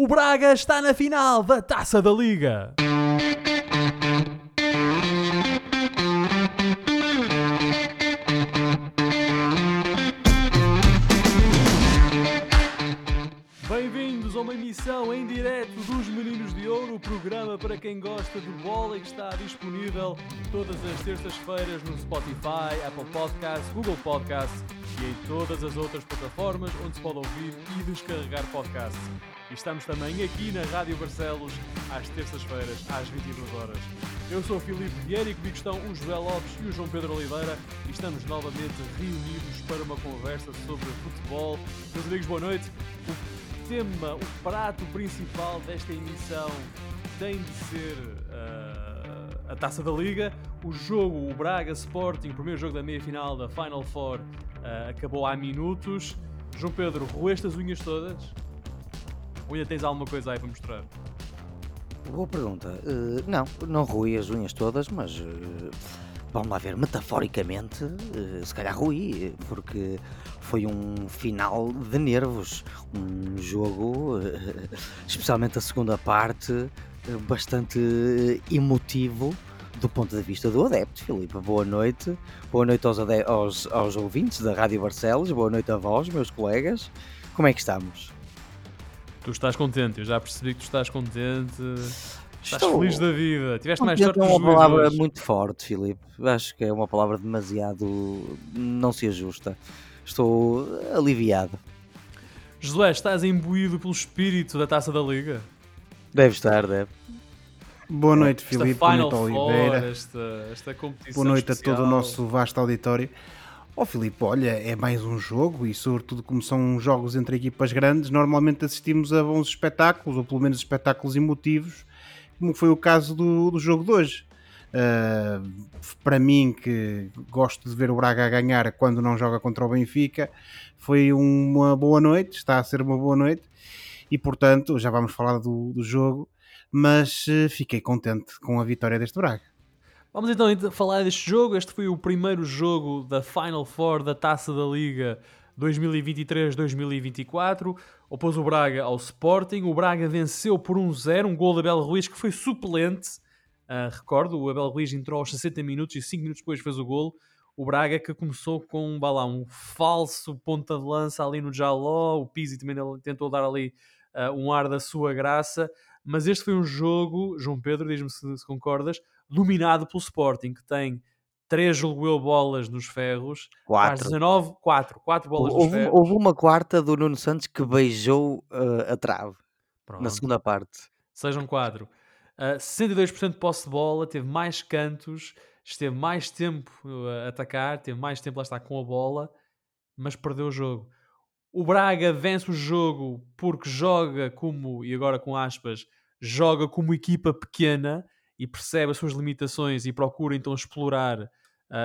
O Braga está na final da Taça da Liga. Quem gosta de bola e que está disponível todas as terças-feiras no Spotify, Apple Podcasts, Google Podcasts e em todas as outras plataformas onde se pode ouvir e descarregar podcasts. E estamos também aqui na Rádio Barcelos às terças-feiras, às 22 horas. Eu sou o Filipe Vieira e comigo estão o José Lopes e o João Pedro Oliveira e estamos novamente reunidos para uma conversa sobre futebol. Meus amigos, boa noite. O tema, o prato principal desta emissão tem de ser uh, a Taça da Liga. O jogo, o Braga Sporting, o primeiro jogo da meia-final da Final Four, uh, acabou há minutos. João Pedro, roeste as unhas todas? Ou ainda tens alguma coisa aí para mostrar? Boa pergunta. Uh, não, não rui as unhas todas, mas uh, vamos lá ver, metaforicamente, uh, se calhar rui, porque foi um final de nervos. Um jogo, especialmente a segunda parte, bastante emotivo do ponto de vista do adepto, Filipe. Boa noite. Boa noite aos, aos, aos ouvintes da Rádio Barcelos. Boa noite a vós, meus colegas. Como é que estamos? Tu estás contente, eu já percebi que tu estás contente. Estás Estou... feliz da vida. Tiveste mais sorte É uma palavra hoje. muito forte, Filipe. Acho que é uma palavra demasiado. não se ajusta. Estou aliviado. Josué, estás imbuído pelo espírito da taça da Liga? Deve estar, deve. Boa noite, Filipe. Boa noite, Oliveira. Esta, esta competição Boa noite especial. a todo o nosso vasto auditório. Ó oh, Filipe, olha, é mais um jogo e sobretudo como são jogos entre equipas grandes, normalmente assistimos a bons espetáculos, ou pelo menos espetáculos emotivos, como foi o caso do, do jogo de hoje. Uh, para mim, que gosto de ver o Braga a ganhar quando não joga contra o Benfica, foi uma boa noite, está a ser uma boa noite, e portanto, já vamos falar do, do jogo, mas uh, fiquei contente com a vitória deste Braga. Vamos então falar deste jogo. Este foi o primeiro jogo da Final Four da Taça da Liga 2023-2024. Opôs o Braga ao Sporting. O Braga venceu por 1-0, um, gol de Abel Ruiz que foi suplente. Uh, recordo, o Abel Ruiz entrou aos 60 minutos e 5 minutos depois fez o gol. O Braga que começou com lá, um falso ponta de lança ali no Jaló. O Pizzi também tentou dar ali uh, um ar da sua graça. Mas este foi um jogo, João Pedro, diz-me se, se concordas, dominado pelo Sporting, que tem 3 julgo bolas nos ferros, 4. 19, 4, 4 bolas houve, nos ferros. Houve uma quarta do Nuno Santos que beijou uh, a trave Pronto. na segunda parte. Sejam 4. Uh, 62% de posse de bola, teve mais cantos, esteve mais tempo a atacar, teve mais tempo lá estar com a bola, mas perdeu o jogo. O Braga vence o jogo porque joga como, e agora com aspas, joga como equipa pequena e percebe as suas limitações e procura então explorar uh,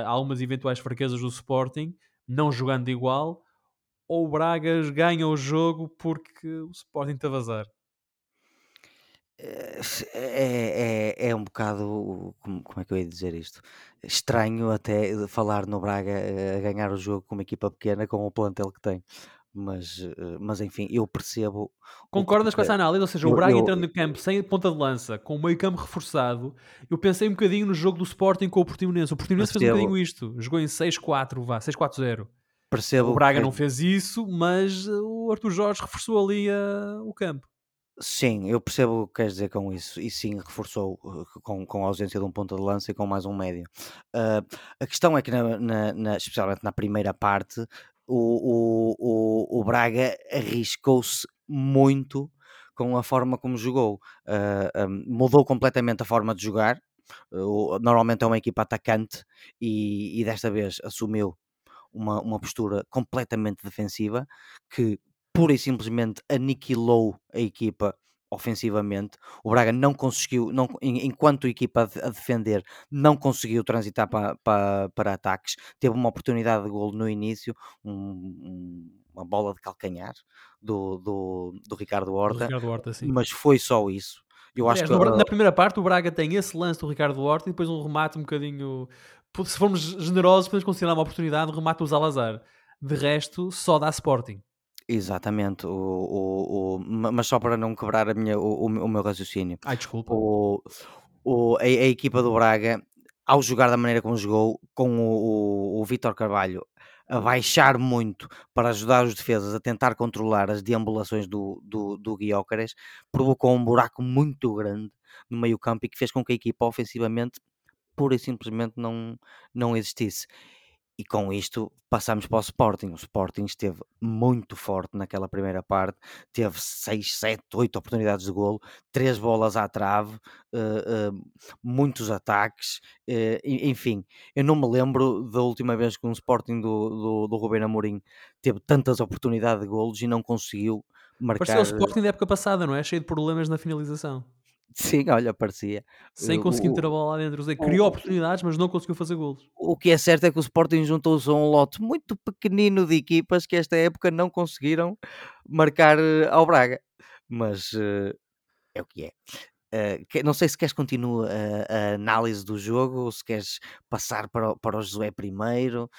algumas eventuais fraquezas do Sporting, não jogando igual, ou o Braga ganha o jogo porque o Sporting está a vazar? É, é, é um bocado, como, como é que eu ia dizer isto? Estranho até falar no Braga a ganhar o jogo com uma equipa pequena com o plantel que tem mas, eh, mas enfim, eu percebo. Concordas com essa análise? Ou seja, eu, o Braga eu, entrando no campo sem ponta de lança, com o meio campo reforçado, eu pensei um bocadinho no jogo do Sporting com o Portimonense. O Portimonense percebo. fez um bocadinho isto, jogou em 6-4, vá, 6-4-0. Percebo. O Braga que... não fez isso, mas o Arthur Jorge reforçou ali uh, o campo. Sim, eu percebo o que queres dizer com isso, e sim, reforçou com, com a ausência de um ponta de lança e com mais um médio. Uh, a questão é que, na, na, na, especialmente na primeira parte, o, o, o, Braga arriscou-se muito com a forma como jogou. Uh, ah, um, mudou completamente a forma de jogar. Uh, normalmente é uma equipa atacante e, e desta vez assumiu uma, uma postura completamente defensiva que pura e simplesmente aniquilou a equipa ofensivamente. O Braga não conseguiu, não, enquanto equipa a defender, não conseguiu transitar para, para, para ataques. Teve uma oportunidade de gol no início, um, uma bola de calcanhar do, do, do Ricardo Horta, do Ricardo Horta mas foi só isso. Eu acho que... Na primeira parte, o Braga tem esse lance do Ricardo Horta e depois um remate um bocadinho. Se formos generosos, podemos considerar uma oportunidade de remate do Zalazar. De resto, só dá Sporting. Exatamente, o, o, o- ma- mas só para não quebrar a minha, o, o meu o meu raciocínio. Ai, desculpa. O, o, a, a equipa do Braga, ao jogar da maneira como jogou, com o, o, o Vítor Carvalho a baixar muito para ajudar os defesas a tentar controlar as deambulações do, do, do Guiócares, provocou um buraco muito grande no meio campo e que fez com que a equipa ofensivamente pura e simplesmente não, não existisse. E com isto passamos para o Sporting. O Sporting esteve muito forte naquela primeira parte, teve 6, 7, 8 oportunidades de golo, 3 bolas à trave, eh, eh, muitos ataques, e- enfim. Eu não me lembro da última vez que um Sporting do, do, do Rubén Amorim teve tantas oportunidades de golos e não conseguiu marcar. o Sporting da época passada, não é? Cheio de problemas na finalização. Sim, olha, parecia. Sem conseguir meter a bola lá dentro. O- criou oportunidades, mas não conseguiu fazer golos. O que é certo é que o Sporting juntou-se a um lote muito pequenino de equipas que esta época não conseguiram marcar eh, ao Braga. Mas eh, é o que é. Que- não sei se queres continuar a, a análise do jogo ou se queres passar para, o- para o Josué primeiro,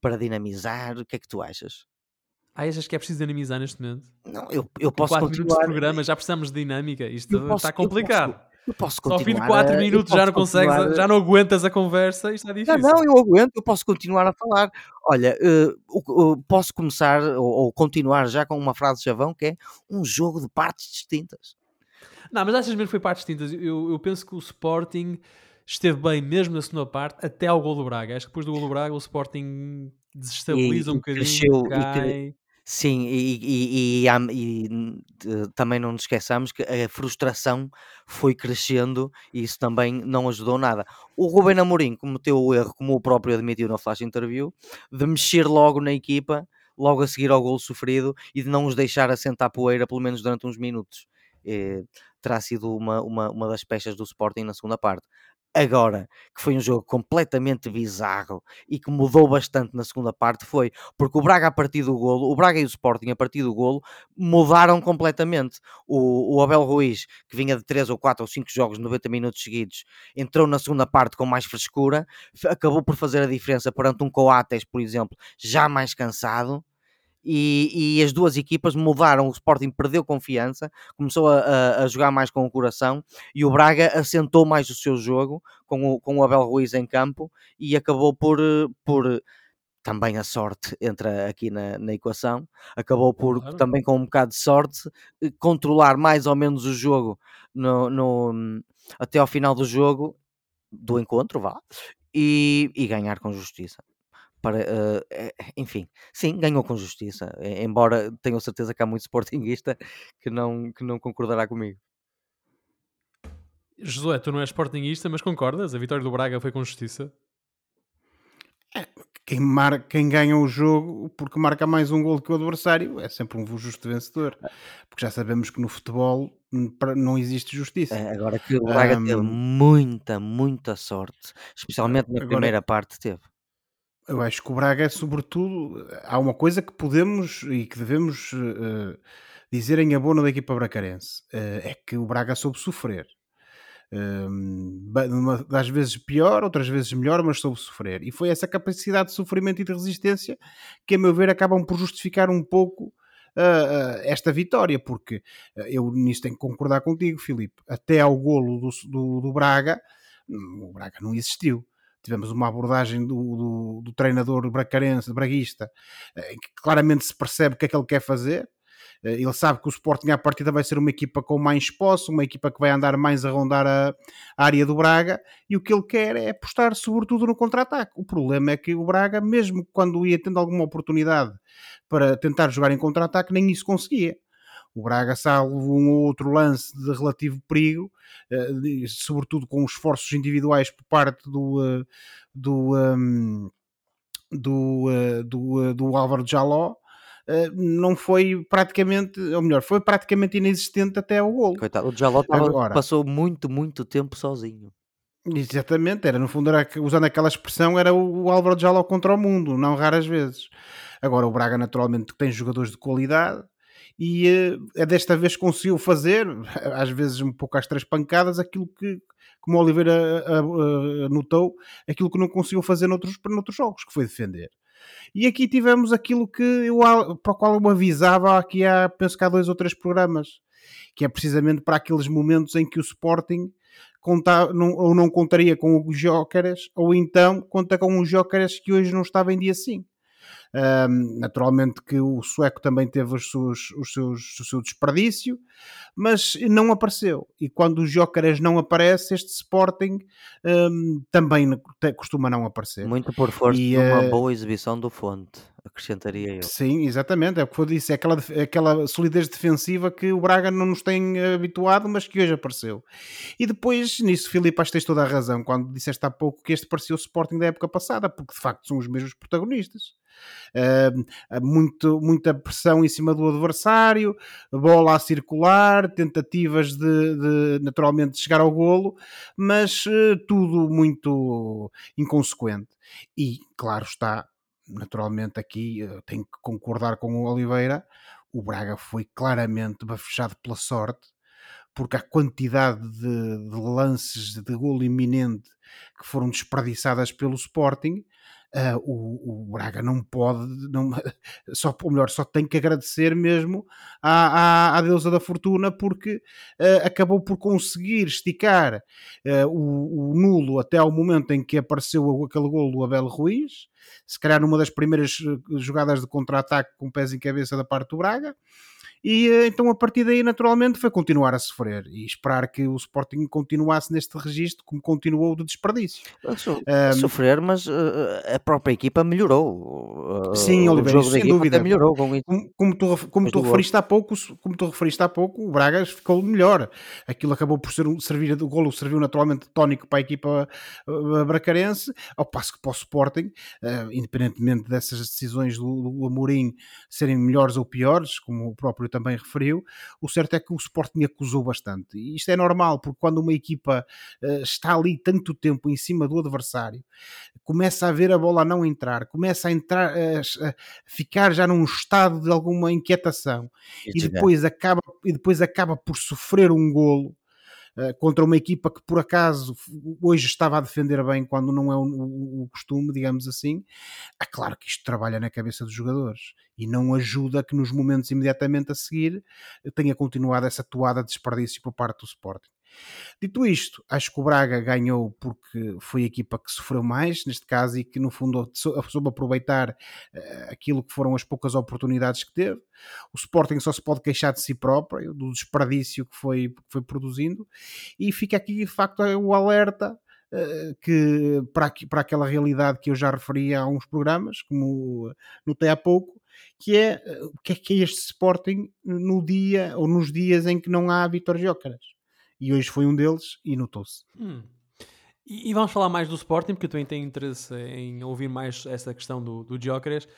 para dinamizar. O que é que tu achas? Ah, achas que é preciso dinamizar neste momento? Não, eu, eu posso 4 minutos de continuar. programa já precisamos de dinâmica. Isto posso- está eu posso complicado. Eu posso Só ao fim de continuar 4 a- eu minutos já não consegues, continuar já não aguentas a conversa. Isto é Não, difícil. não, eu aguento, eu posso continuar a falar. Olha, o- posso começar ou, ou continuar já com uma frase de chavão que é um jogo de partes distintas. Não, mas achas mesmo que foi partes distintas? Eu, eu penso que o Sporting esteve bem mesmo na segunda parte até ao gol do Braga. Acho que depois do gol do Braga o Sporting desestabiliza E- um bocadinho, cresceu, cai. Sim, e, e- e e, também não nos esqueçamos que a frustração foi crescendo e isso também não ajudou nada. O Ruben Amorim cometeu o erro, como o próprio admitiu na flash interview, de mexer logo na equipa, logo a seguir ao gol sofrido e de não os deixar assentar poeira pelo menos durante uns minutos. Eh, terá sido uma, uma, uma das peças do Sporting na segunda parte. Agora, que foi um jogo completamente bizarro e que mudou bastante na segunda parte, foi porque o Braga a partir do golo, o Braga e o Sporting a partir do golo mudaram completamente. O, o Abel Ruiz, que vinha de 3 ou 4 ou 5 jogos 90 minutos seguidos, entrou na segunda parte com mais frescura, acabou por fazer a diferença perante um Coates, por exemplo, já mais cansado. E, e as duas equipas mudaram. O Sporting perdeu confiança, começou a, a- jogar mais com o coração e o Braga assentou mais o seu jogo com o, com o Abel Ruiz em campo e acabou por, por também a sorte entra aqui na, na equação, acabou por Claro. também com um bocado de sorte eh, controlar mais ou menos o jogo no, no- até ao final do jogo do encontro, vá, e, e ganhar com justiça. Para, eh, enfim, sim, ganhou com justiça, embora tenho certeza que há muito sportinguista que não, que não concordará comigo. Josué, tu não és sportinguista, mas concordas? A vitória do Braga foi com justiça? Quem, mar... Quem ganha o jogo porque marca mais um gol que o adversário é sempre um justo vencedor. Porque já sabemos que no futebol hum, não existe justiça. Eh, agora que o Braga teve Ahm, muita, muita sorte, especialmente na agora- primeira parte teve. Eu acho que o Braga é sobretudo. Há uma coisa que podemos e que devemos eh, dizer em abono da equipa bracarense: eh, é que o Braga soube sofrer. Ba- numa- às vezes pior, outras vezes melhor, mas soube sofrer. E foi essa capacidade de sofrimento e de resistência que, a meu ver, acabam por justificar um pouco ah, ah, esta vitória, porque ah, eu nisso tenho que concordar contigo, Filipe. Até ao golo do, do, do Braga, hum, o Braga não existiu. Tivemos uma abordagem do, do, do treinador bracarense, braguista, eh, em que claramente se percebe o que é que ele quer fazer. Eh, Ele sabe que o Sporting à partida vai ser uma equipa com mais posse, uma equipa que vai andar mais a rondar a, a área do Braga, e o que ele quer é apostar sobretudo no contra-ataque. O problema é que o Braga, mesmo quando ia tendo alguma oportunidade para tentar jogar em contra-ataque, nem isso conseguia. O Braga, salvo um ou outro lance de relativo perigo, eh, sobretudo com esforços individuais por parte do, eh, do, ehm, do, eh, do, do Álvaro Jaló, não foi praticamente, ou melhor, foi praticamente inexistente até ao golo. Coitado, o Jaló passou muito, muito tempo sozinho. Exatamente, era no fundo, era, usando aquela expressão, era o, o Álvaro Jaló contra o mundo, não raras vezes. Agora o Braga naturalmente tem jogadores de qualidade e eh, é desta vez conseguiu fazer, às vezes um pouco às três pancadas, aquilo que, como o Oliveira ah, ah, notou, aquilo que não conseguiu fazer noutros, noutros jogos, que foi defender. E aqui tivemos aquilo que eu, para o qual eu avisava aqui há, penso que há dois ou três programas, que é precisamente para aqueles momentos em que o Sporting não, ou não contaria com os Jóqueres, ou então conta com os Jóqueres que hoje não estavam em dia sim. Um, naturalmente que o sueco também teve os seus, os seus, o seu desperdício, mas não apareceu. E quando o Jóqueres não aparece, este Sporting um, também costuma não aparecer. Muito por força e, de uma uh, boa exibição do Fonte acrescentaria eu. Sim, exatamente, é o que eu disse, é aquela, aquela solidez defensiva que o Braga não nos tem habituado, mas que hoje apareceu. E depois, nisso, Filipe, acho que tens toda a razão, quando disseste há pouco que este parecia o Sporting da época passada, porque de facto são os mesmos protagonistas. Uh, muito, muita pressão em cima do adversário, bola a circular, tentativas de, de naturalmente chegar ao golo, mas uh, tudo muito inconsequente. E, claro está, naturalmente aqui uh, tenho que concordar com o Oliveira, o Braga foi claramente bafejado pela sorte, porque a quantidade de, de lances de golo iminente que foram desperdiçadas pelo Sporting, uh, o, o, Braga não pode, não, só, ou melhor, só tem que agradecer mesmo à, à, à deusa da fortuna porque uh, acabou por conseguir esticar uh, o, o, nulo até ao momento em que apareceu aquele gol do Abel Ruiz, se calhar numa das primeiras jogadas de contra-ataque com pés em cabeça da parte do Braga, e eh, então a partir daí naturalmente foi continuar a sofrer e esperar que o Sporting continuasse neste registro como continuou do desperdício. So, um, sofrer, mas uh, a própria equipa melhorou. Uh, sim, Oliveira, sem dúvida. Melhorou com isso. Como, como tu, como tu referiste há pouco, como tu referiste há pouco, o Braga ficou melhor. Aquilo acabou por ser um, servir o golo serviu naturalmente tónico para a equipa bracarense, ao passo que para o Sporting, uh, independentemente dessas decisões do, do Amorim serem melhores ou piores, como o próprio também referiu, o certo é que o Sporting acusou bastante. E isto é normal, porque quando uma equipa uh, está ali tanto tempo em cima do adversário, começa a ver a bola não entrar, começa a entrar, a ficar já num estado de alguma inquietação e depois, acaba, e depois acaba por sofrer um golo contra uma equipa que por acaso hoje estava a defender bem quando não é o, o, o costume, digamos assim, é claro que isto trabalha na cabeça dos jogadores e não ajuda que nos momentos imediatamente a seguir tenha continuado essa toada de desperdício por parte do Sporting. Dito isto, acho que o Braga ganhou porque foi a equipa que sofreu mais, neste caso, e que no fundo soube aproveitar uh, aquilo que foram as poucas oportunidades que teve. O Sporting só se pode queixar de si próprio, do desperdício que foi, que foi produzindo, e fica aqui de facto o alerta Uh, que para, para aquela realidade que eu já referi há uns programas, como notei há pouco, que é eh, o que é que é este Sporting no dia ou nos dias em que não há vitórias Jócaras. E hoje foi um deles e notou-se. Hum. E, e, vamos falar mais do Sporting, porque eu também tenho interesse em ouvir mais essa questão do, do Jócaras.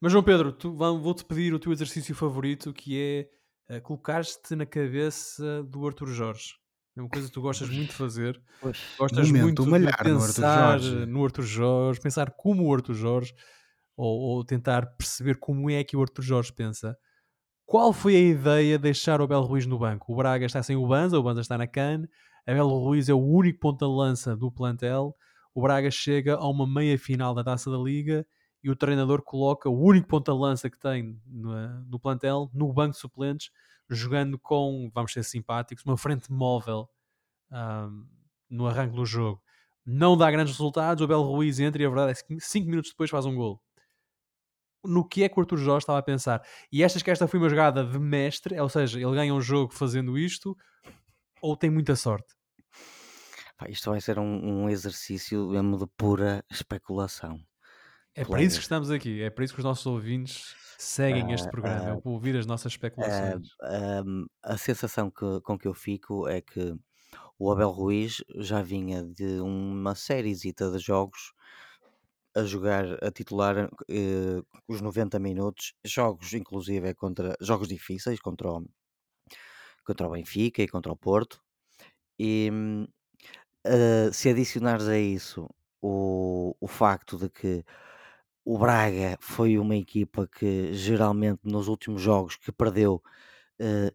Mas, João Pedro, vou-te pedir o teu exercício favorito, que é uh, colocar-te na cabeça do Arthur Jorge. É uma coisa que tu gostas muito de fazer. Pois, gostas muito de pensar no Arthur, no Arthur Jorge, pensar como o Arthur Jorge ou, ou, tentar perceber como é que o Arthur Jorge pensa. Qual foi a ideia de deixar o Abel Ruiz no banco? O Braga está sem o Banza, o Banza está na CAN, Abel Ruiz é o único ponta de lança do plantel, o Braga chega a uma meia final da Taça da Liga e o treinador coloca o único ponta de lança que tem no, no plantel no banco de suplentes, jogando com, vamos ser simpáticos, uma frente móvel um, no arranque do jogo. Não dá grandes resultados, o Abel Ruiz entra e a verdade é que 5 minutos depois faz um gol no que é que o Arthur Jorge estava a pensar. E achas que esta foi uma jogada de mestre, ou seja, ele ganha um jogo fazendo isto, ou tem muita sorte? Pá, isto vai ser um, um, exercício mesmo de pura especulação. É para isso que estamos aqui, é para isso que os nossos ouvintes seguem uh, este programa, uh, é para ouvir as nossas especulações. Uh, a sensação que, com que eu fico é que o Abel Ruiz já vinha de uma série de jogos a jogar a titular eh, os 90 minutos, jogos inclusive contra jogos difíceis contra o, contra o Benfica e contra o Porto. E uh, se adicionares a isso o, o facto de que o Braga foi uma equipa que geralmente nos últimos jogos que perdeu uh,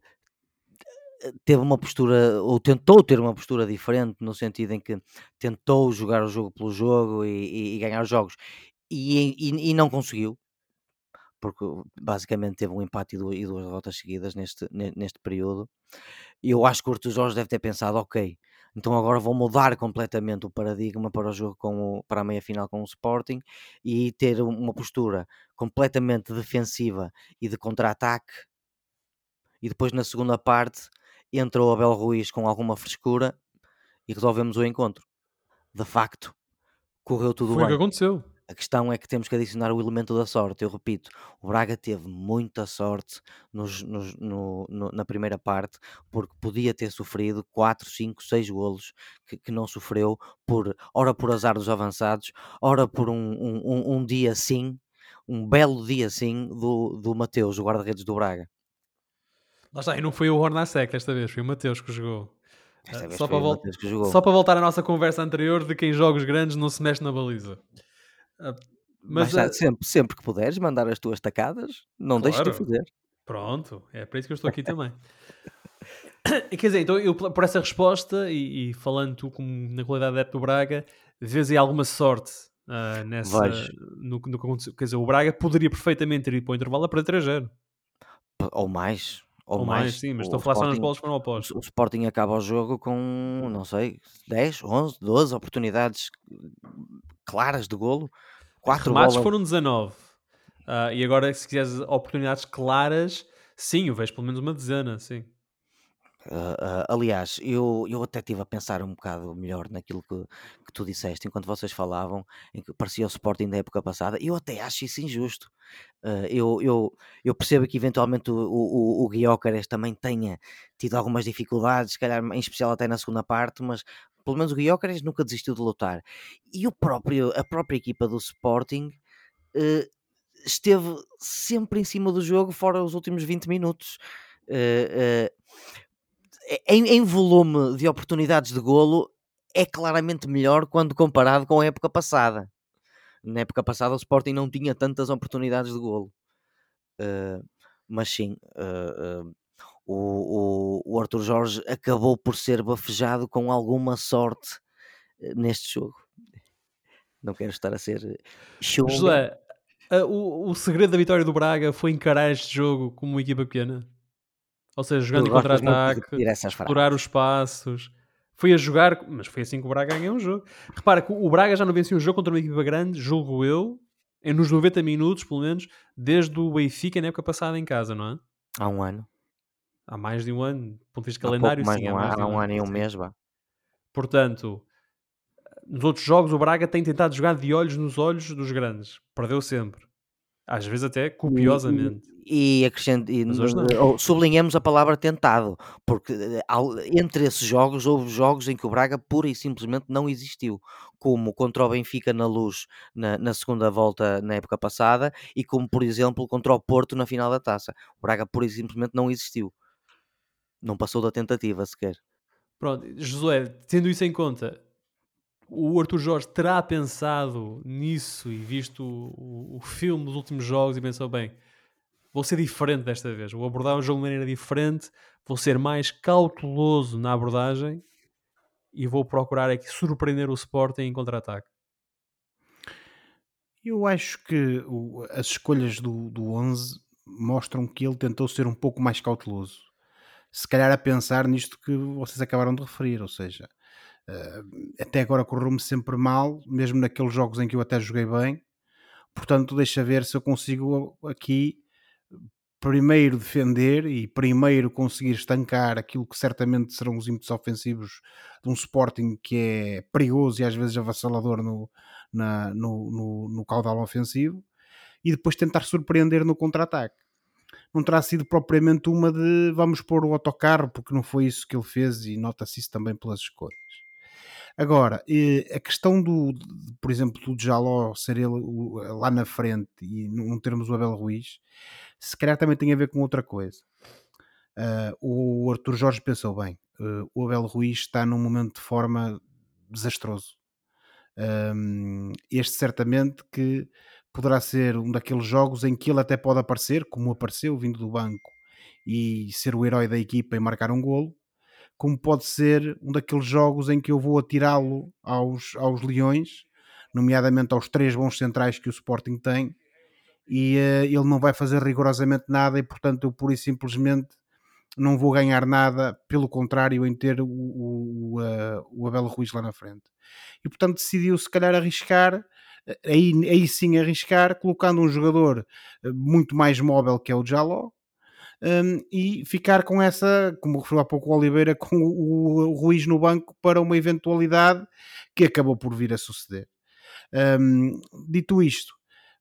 teve uma postura, ou tentou ter uma postura diferente, no sentido em que tentou jogar o jogo pelo jogo e, e, e ganhar jogos, e, e, não conseguiu, porque basicamente teve um empate e duas, derrotas seguidas neste, neste período. Eu acho que o Artur Jorge deve ter pensado, ok, então agora vou mudar completamente o paradigma para o jogo com o, para a meia final com o Sporting e ter uma postura completamente defensiva e de contra-ataque. E depois na segunda parte entra o Abel Ruiz com alguma frescura e resolvemos o encontro. De facto, correu tudo Foi bem. o que aconteceu. A questão é que temos que adicionar o elemento da sorte. Eu repito, o Braga teve muita sorte nos, nos, no, no, na primeira parte, porque podia ter sofrido 4, 5, 6 golos que, que, não sofreu, por, ora por azar dos avançados, ora por um, um, um dia sim, um belo dia sim, do, do Mateus, o guarda-redes do Braga. Lá está, e não foi o Hornacek desta vez, foi o Mateus que jogou. Esta vez só, foi para o vol- Mateus que jogou. só para voltar à nossa conversa anterior de que em jogos grandes não se mexe na baliza. Ah, Mas, Mas, ah, sempre, sempre que puderes mandar as tuas tacadas, não deixes de Claro. fazer. Pronto, é para isso que eu estou aqui também. Quer dizer, então eu por essa resposta e, e falando tu como na qualidade de adepto do Braga, vês aí alguma sorte ah, nessa, no, que- aconteceu. Quer dizer, o Braga poderia perfeitamente ter ido para o intervalo a para 3-0. P- Ou mais. Ou, Ou mais, sim, mas estou a falar só nas bolas que foram o, opostas. o Sporting acaba o jogo com, não sei, 10, 11, 12 oportunidades claras de golo. Quatro Remates bolas. foram 19. Ah, e agora, se quiseres oportunidades claras, sim, eu vejo pelo menos uma dezena, sim. Ah, ah, aliás, eu, eu até estive a pensar um bocado melhor naquilo que, que tu disseste enquanto vocês falavam, em que parecia o Sporting da época passada. Eu até acho isso injusto. Ah, eu, eu, eu percebo que eventualmente o, o, o Guiócares também tenha tido algumas dificuldades, se calhar em especial até na segunda parte, mas pelo menos o Guiócares nunca desistiu de lutar. E o próprio, a própria equipa do Sporting eh, esteve sempre em cima do jogo, fora os últimos 20 minutos. Eh, eh, em, em volume de oportunidades de golo, é claramente melhor quando comparado com a época passada. Na época passada, o Sporting não tinha tantas oportunidades de golo. Eh, mas sim, eh, eh, o, o, Arthur Jorge acabou por ser bafejado com alguma sorte neste jogo. Não quero estar a ser chunga. José, o, o segredo da vitória do Braga foi encarar este jogo como uma equipa pequena? Ou seja, jogando contra-ataque, explorar os espaços. Foi a jogar, mas foi assim que o Braga ganhou um jogo. Repara que o Braga já não vencia um jogo contra uma equipa grande, julgo eu, nos 90 minutos, pelo menos, desde o Benfica na época passada em casa, não é? Há um ano. Há mais de um ano, do ponto de vista Há calendário, pouco sim, um há ano, há um ano e um mês, vá. Portanto, nos outros jogos o Braga tem tentado jogar de olhos nos olhos dos grandes. Perdeu sempre. Às vezes até copiosamente. E, acrescent- e ou sublinhamos a palavra tentado, porque eh, entre esses jogos houve jogos em que o Braga pura e simplesmente não existiu, como contra o Benfica na luz na, na segunda volta na época passada e como, por exemplo, contra o Porto na final da taça. O Braga pura e simplesmente não existiu. Não passou da tentativa sequer. Pronto, Josué, tendo isso em conta, o Arthur Jorge terá pensado nisso e visto o, o filme dos últimos jogos e pensou: bem, vou ser diferente desta vez, vou abordar o jogo de maneira diferente, vou ser mais cauteloso na abordagem e vou procurar aqui surpreender o Sporting em contra-ataque. Eu acho que o- as escolhas do, do 11 mostram que ele tentou ser um pouco mais cauteloso. Se calhar a pensar nisto que vocês acabaram de referir, ou seja, até agora correu-me sempre mal, mesmo naqueles jogos em que eu até joguei bem. Portanto, deixa ver se eu consigo aqui primeiro defender e primeiro conseguir estancar aquilo que certamente serão os ímpetos ofensivos de um Sporting que é perigoso e às vezes avassalador no, na- no, no, no caudal ofensivo e depois tentar surpreender no contra-ataque. Não terá sido propriamente uma de vamos pôr o autocarro, porque não foi isso que ele fez e nota-se isso também pelas escolhas. Agora, eh, a questão do, por exemplo, do Jaló ser ele lá na frente e não termos o Abel Ruiz, se calhar também tem a ver com outra coisa. Ah, o Arthur Jorge pensou bem, eh, o Abel Ruiz está num momento de forma desastroso. Este certamente que poderá ser um daqueles jogos em que ele até pode aparecer, como apareceu vindo do banco e ser o herói da equipa e marcar um golo, como pode ser um daqueles jogos em que eu vou atirá-lo aos, aos leões nomeadamente aos três bons centrais que o Sporting tem, e uh, ele não vai fazer rigorosamente nada e portanto eu pura e simplesmente não vou ganhar nada, pelo contrário, em ter o, o, uh, o Abel Ruiz lá na frente. E portanto decidiu se calhar arriscar, aí, aí sim arriscar, colocando um jogador muito mais móvel que é o Jaló, um, e ficar com essa, como referiu há pouco o Oliveira, com o, o Ruiz no banco para uma eventualidade que acabou por vir a suceder. Um, dito isto,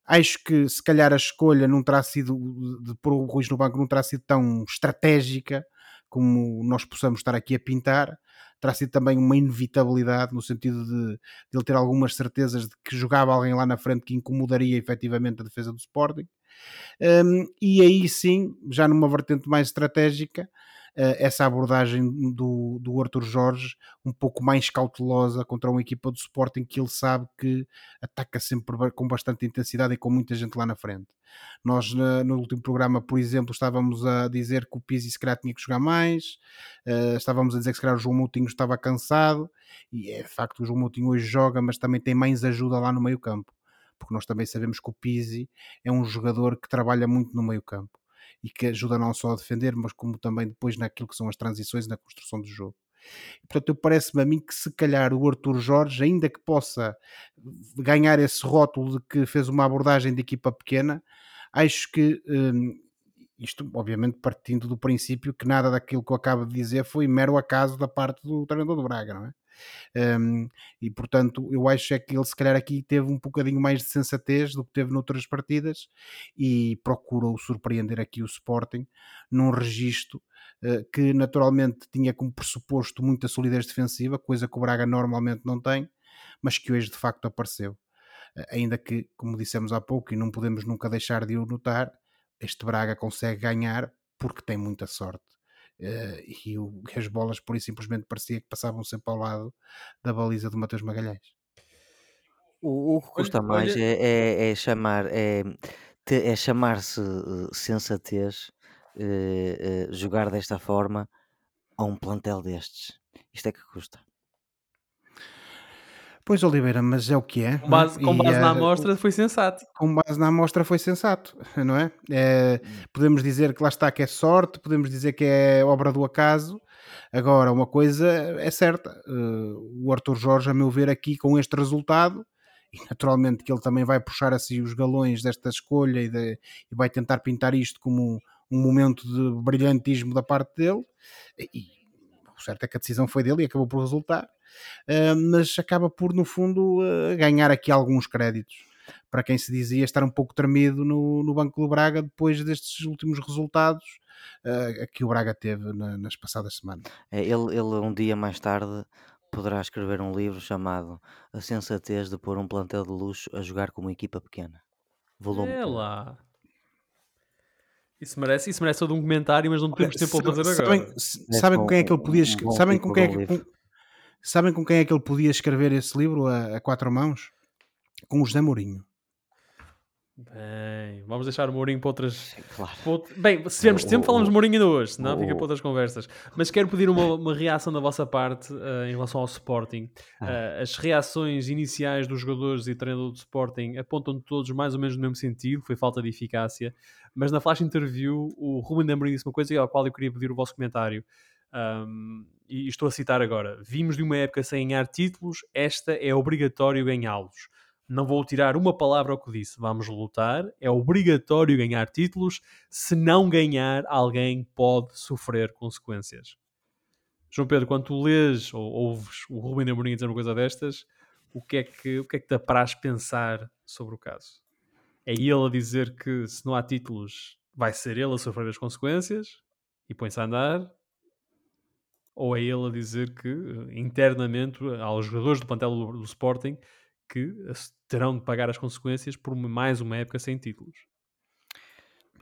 acho que se calhar a escolha não terá sido de pôr o Ruiz no banco não terá sido tão estratégica como nós possamos estar aqui a pintar terá sido também uma inevitabilidade no sentido de, de, ele ter algumas certezas de que jogava alguém lá na frente que incomodaria efetivamente a defesa do Sporting um, e aí sim, já numa vertente mais estratégica, uh, essa abordagem do, do Arthur Jorge um pouco mais cautelosa contra uma equipa do Sporting que ele sabe que ataca sempre com bastante intensidade e com muita gente lá na frente. Nós no último programa, por exemplo, estávamos a dizer que o Pizzi se calhar tinha que jogar mais, uh, estávamos a dizer que se calhar o João Moutinho estava cansado, e é de facto o João Moutinho hoje joga, mas também tem mais ajuda lá no meio campo porque nós também sabemos que o Pizzi é um jogador que trabalha muito no meio campo e que ajuda não só a defender, mas como também depois naquilo que são as transições na construção do jogo. portanto, parece-me a mim que se calhar o Arthur Jorge, ainda que possa ganhar esse rótulo de que fez uma abordagem de equipa pequena, acho que hum, isto, obviamente, partindo do princípio que nada daquilo que eu acabo de dizer foi mero acaso da parte do treinador do Braga, não é? Um, e portanto, eu acho é que ele se calhar aqui teve um bocadinho mais de sensatez do que teve noutras partidas e procurou surpreender aqui o Sporting num registro uh, que naturalmente tinha como pressuposto muita solidez defensiva, coisa que o Braga normalmente não tem, mas que hoje de facto apareceu. Uh, ainda que, como dissemos há pouco, e não podemos nunca deixar de o notar, este Braga consegue ganhar porque tem muita sorte uh, e, o, as bolas por isso simplesmente parecia que passavam sempre ao lado da baliza do Matheus Magalhães. O, o que custa olha, mais olha... é, é, é, chamar é, é chamar-se uh, sensatez uh, jogar desta forma a um plantel destes. Isto é que custa. Pois, Oliveira, mas é o que é. Com base, com base na amostra foi sensato. Com base na amostra foi sensato, não é? é? Podemos dizer que lá está que é sorte, podemos dizer que é obra do acaso. Agora, uma coisa é certa, uh, o Arthur Jorge, a meu ver, aqui com este resultado, e naturalmente que ele também vai puxar assim os galões desta escolha e, de, e vai tentar pintar isto como um, momento de brilhantismo da parte dele, e o certo é que a decisão foi dele e acabou por resultar mas acaba por, no fundo, uh, ganhar aqui alguns créditos para quem se dizia estar um pouco tremido no, no Banco do Braga depois destes últimos resultados uh, que o Braga teve na, nas passadas semanas. É, ele, ele um dia mais tarde poderá escrever um livro chamado A Sensatez de Pôr um Plantel de Luxo a Jogar com uma Equipa Pequena. Volume. É lá. Isso merece, isso merece todo um comentário, mas não temos tempo para fazer agora. Sabem, sabem com quem é que ele podia sabem com quem é que, Sabem com quem é que ele podia escrever esse livro a, a quatro mãos? Com o José Mourinho. Bem, vamos deixar o Mourinho para outras. Claro. Para outro... Bem, se tivermos tempo, falamos de Mourinho ainda hoje, senão fica para outras conversas. Mas quero pedir uma, uma reação da vossa parte uh, em relação ao Sporting. Uh, as reações iniciais dos jogadores e treinador do Sporting apontam todos mais ou menos no mesmo sentido, foi falta de eficácia. Mas na flash interview, o Ruben Amorim disse uma coisa ao qual eu queria pedir o vosso comentário. Um, e estou a citar agora: vimos de uma época sem ganhar títulos, esta é obrigatório ganhá-los. Não vou tirar uma palavra ao que disse. Vamos lutar, é obrigatório ganhar títulos. Se não ganhar, alguém pode sofrer consequências. João Pedro, quando tu lês ou ouves o Rubem Amorim dizer uma coisa destas, o que é que, o que, é que te apraz pensar sobre o caso? É ele a dizer que se não há títulos, vai ser ele a sofrer as consequências e põe-se a andar? Ou é ele a dizer que eh, internamente aos jogadores do plantel do, do Sporting que terão de pagar as consequências por mais uma época sem títulos?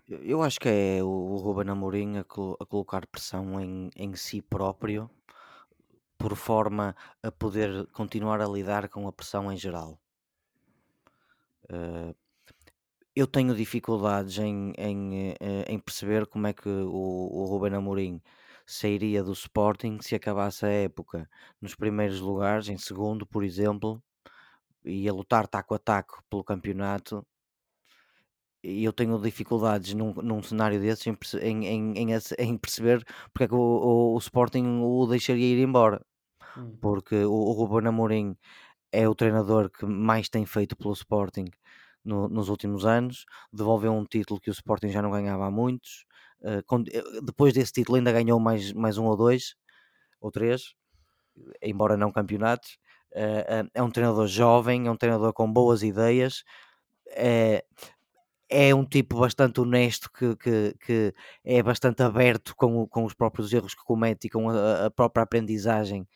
Eu acho que é o Ruben Amorim a, col a colocar pressão em, em si próprio por forma a poder continuar a lidar com a pressão em geral. Uh, eu tenho dificuldades em, em, eh, em, perceber como é que o, o Ruben Amorim sairia do Sporting se acabasse a época nos primeiros lugares, em segundo, por exemplo, e a lutar taco a taco pelo campeonato, e eu tenho dificuldades num, num cenário desses em, em, em, em, perceber porque é que o, o, o, Sporting o deixaria ir embora. Hum. Porque o, o Ruben Amorim é o treinador que mais tem feito pelo Sporting no, nos últimos anos, devolveu um título que o Sporting já não ganhava há muitos. Uh, depois desse título ainda ganhou mais, mais um ou dois ou três, embora não campeonatos. Uh, é um treinador jovem, é um treinador com boas ideias, é, é um tipo bastante honesto que, que, que é bastante aberto com, com os próprios erros que comete e com a, a própria aprendizagem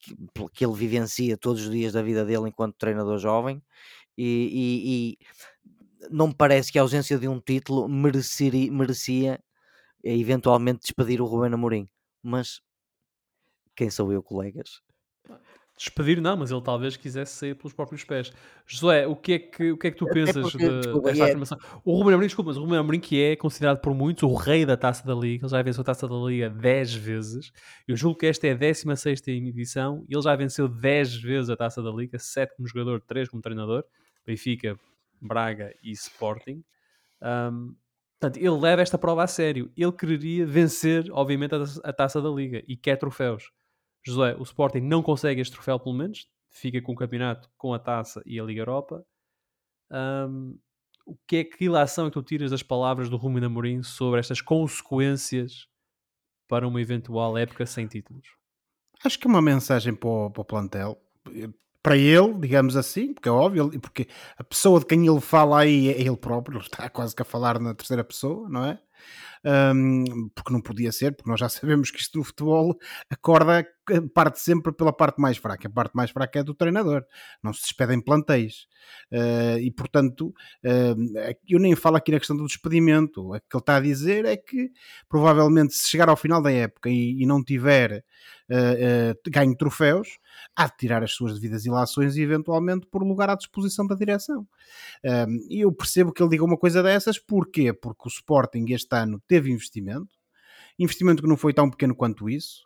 que, que, ele vivencia todos os dias da vida dele enquanto treinador jovem e, e não me parece que a ausência de um título mereceria, merecia eh, eventualmente despedir o Rubén Amorim mas quem sou eu, colegas? Despedir não, mas ele talvez quisesse sair pelos próprios pés. Josué, o que é que, o que, é que tu pensas porque, de, desculpa, desta é... afirmação? O Ruben Amorim, desculpa, mas o Ruben Amorim que é considerado por muitos o rei da Taça da Liga, ele já venceu a Taça da Liga 10 vezes, eu julgo que esta é a 16 edição, e ele já venceu 10 vezes a Taça da Liga, 7 como jogador, 3 como treinador, Benfica, Braga e Sporting. Um, portanto, ele leva esta prova a sério. Ele quereria vencer, obviamente, a, taça da Liga e quer troféus. José, o Sporting não consegue este troféu, pelo menos, fica com o campeonato, com a taça e a Liga Europa. Um, o que é que ilação é que tu tiras das palavras do Rumi Amorim sobre estas consequências para uma eventual época sem títulos? Acho que é uma mensagem para o, para o plantel para ele, digamos assim, porque é óbvio, porque a pessoa de quem ele fala aí é ele próprio, ele está quase que a falar na terceira pessoa, não é? Um, porque não podia ser, porque nós já sabemos que isto do futebol, a corda parte sempre pela parte mais fraca. A parte mais fraca é do treinador, não se despedem plantéis. Uh, e portanto, uh, eu nem falo aqui na questão do despedimento. O que ele está a dizer é que provavelmente, se chegar ao final da época e, e não tiver uh, ganho troféus, há de tirar as suas devidas ilações e eventualmente por lugar à disposição da direção. E eu percebo que ele diga uma coisa dessas, porquê? Porque o Sporting este ano teve investimento, investimento que não foi tão pequeno quanto isso.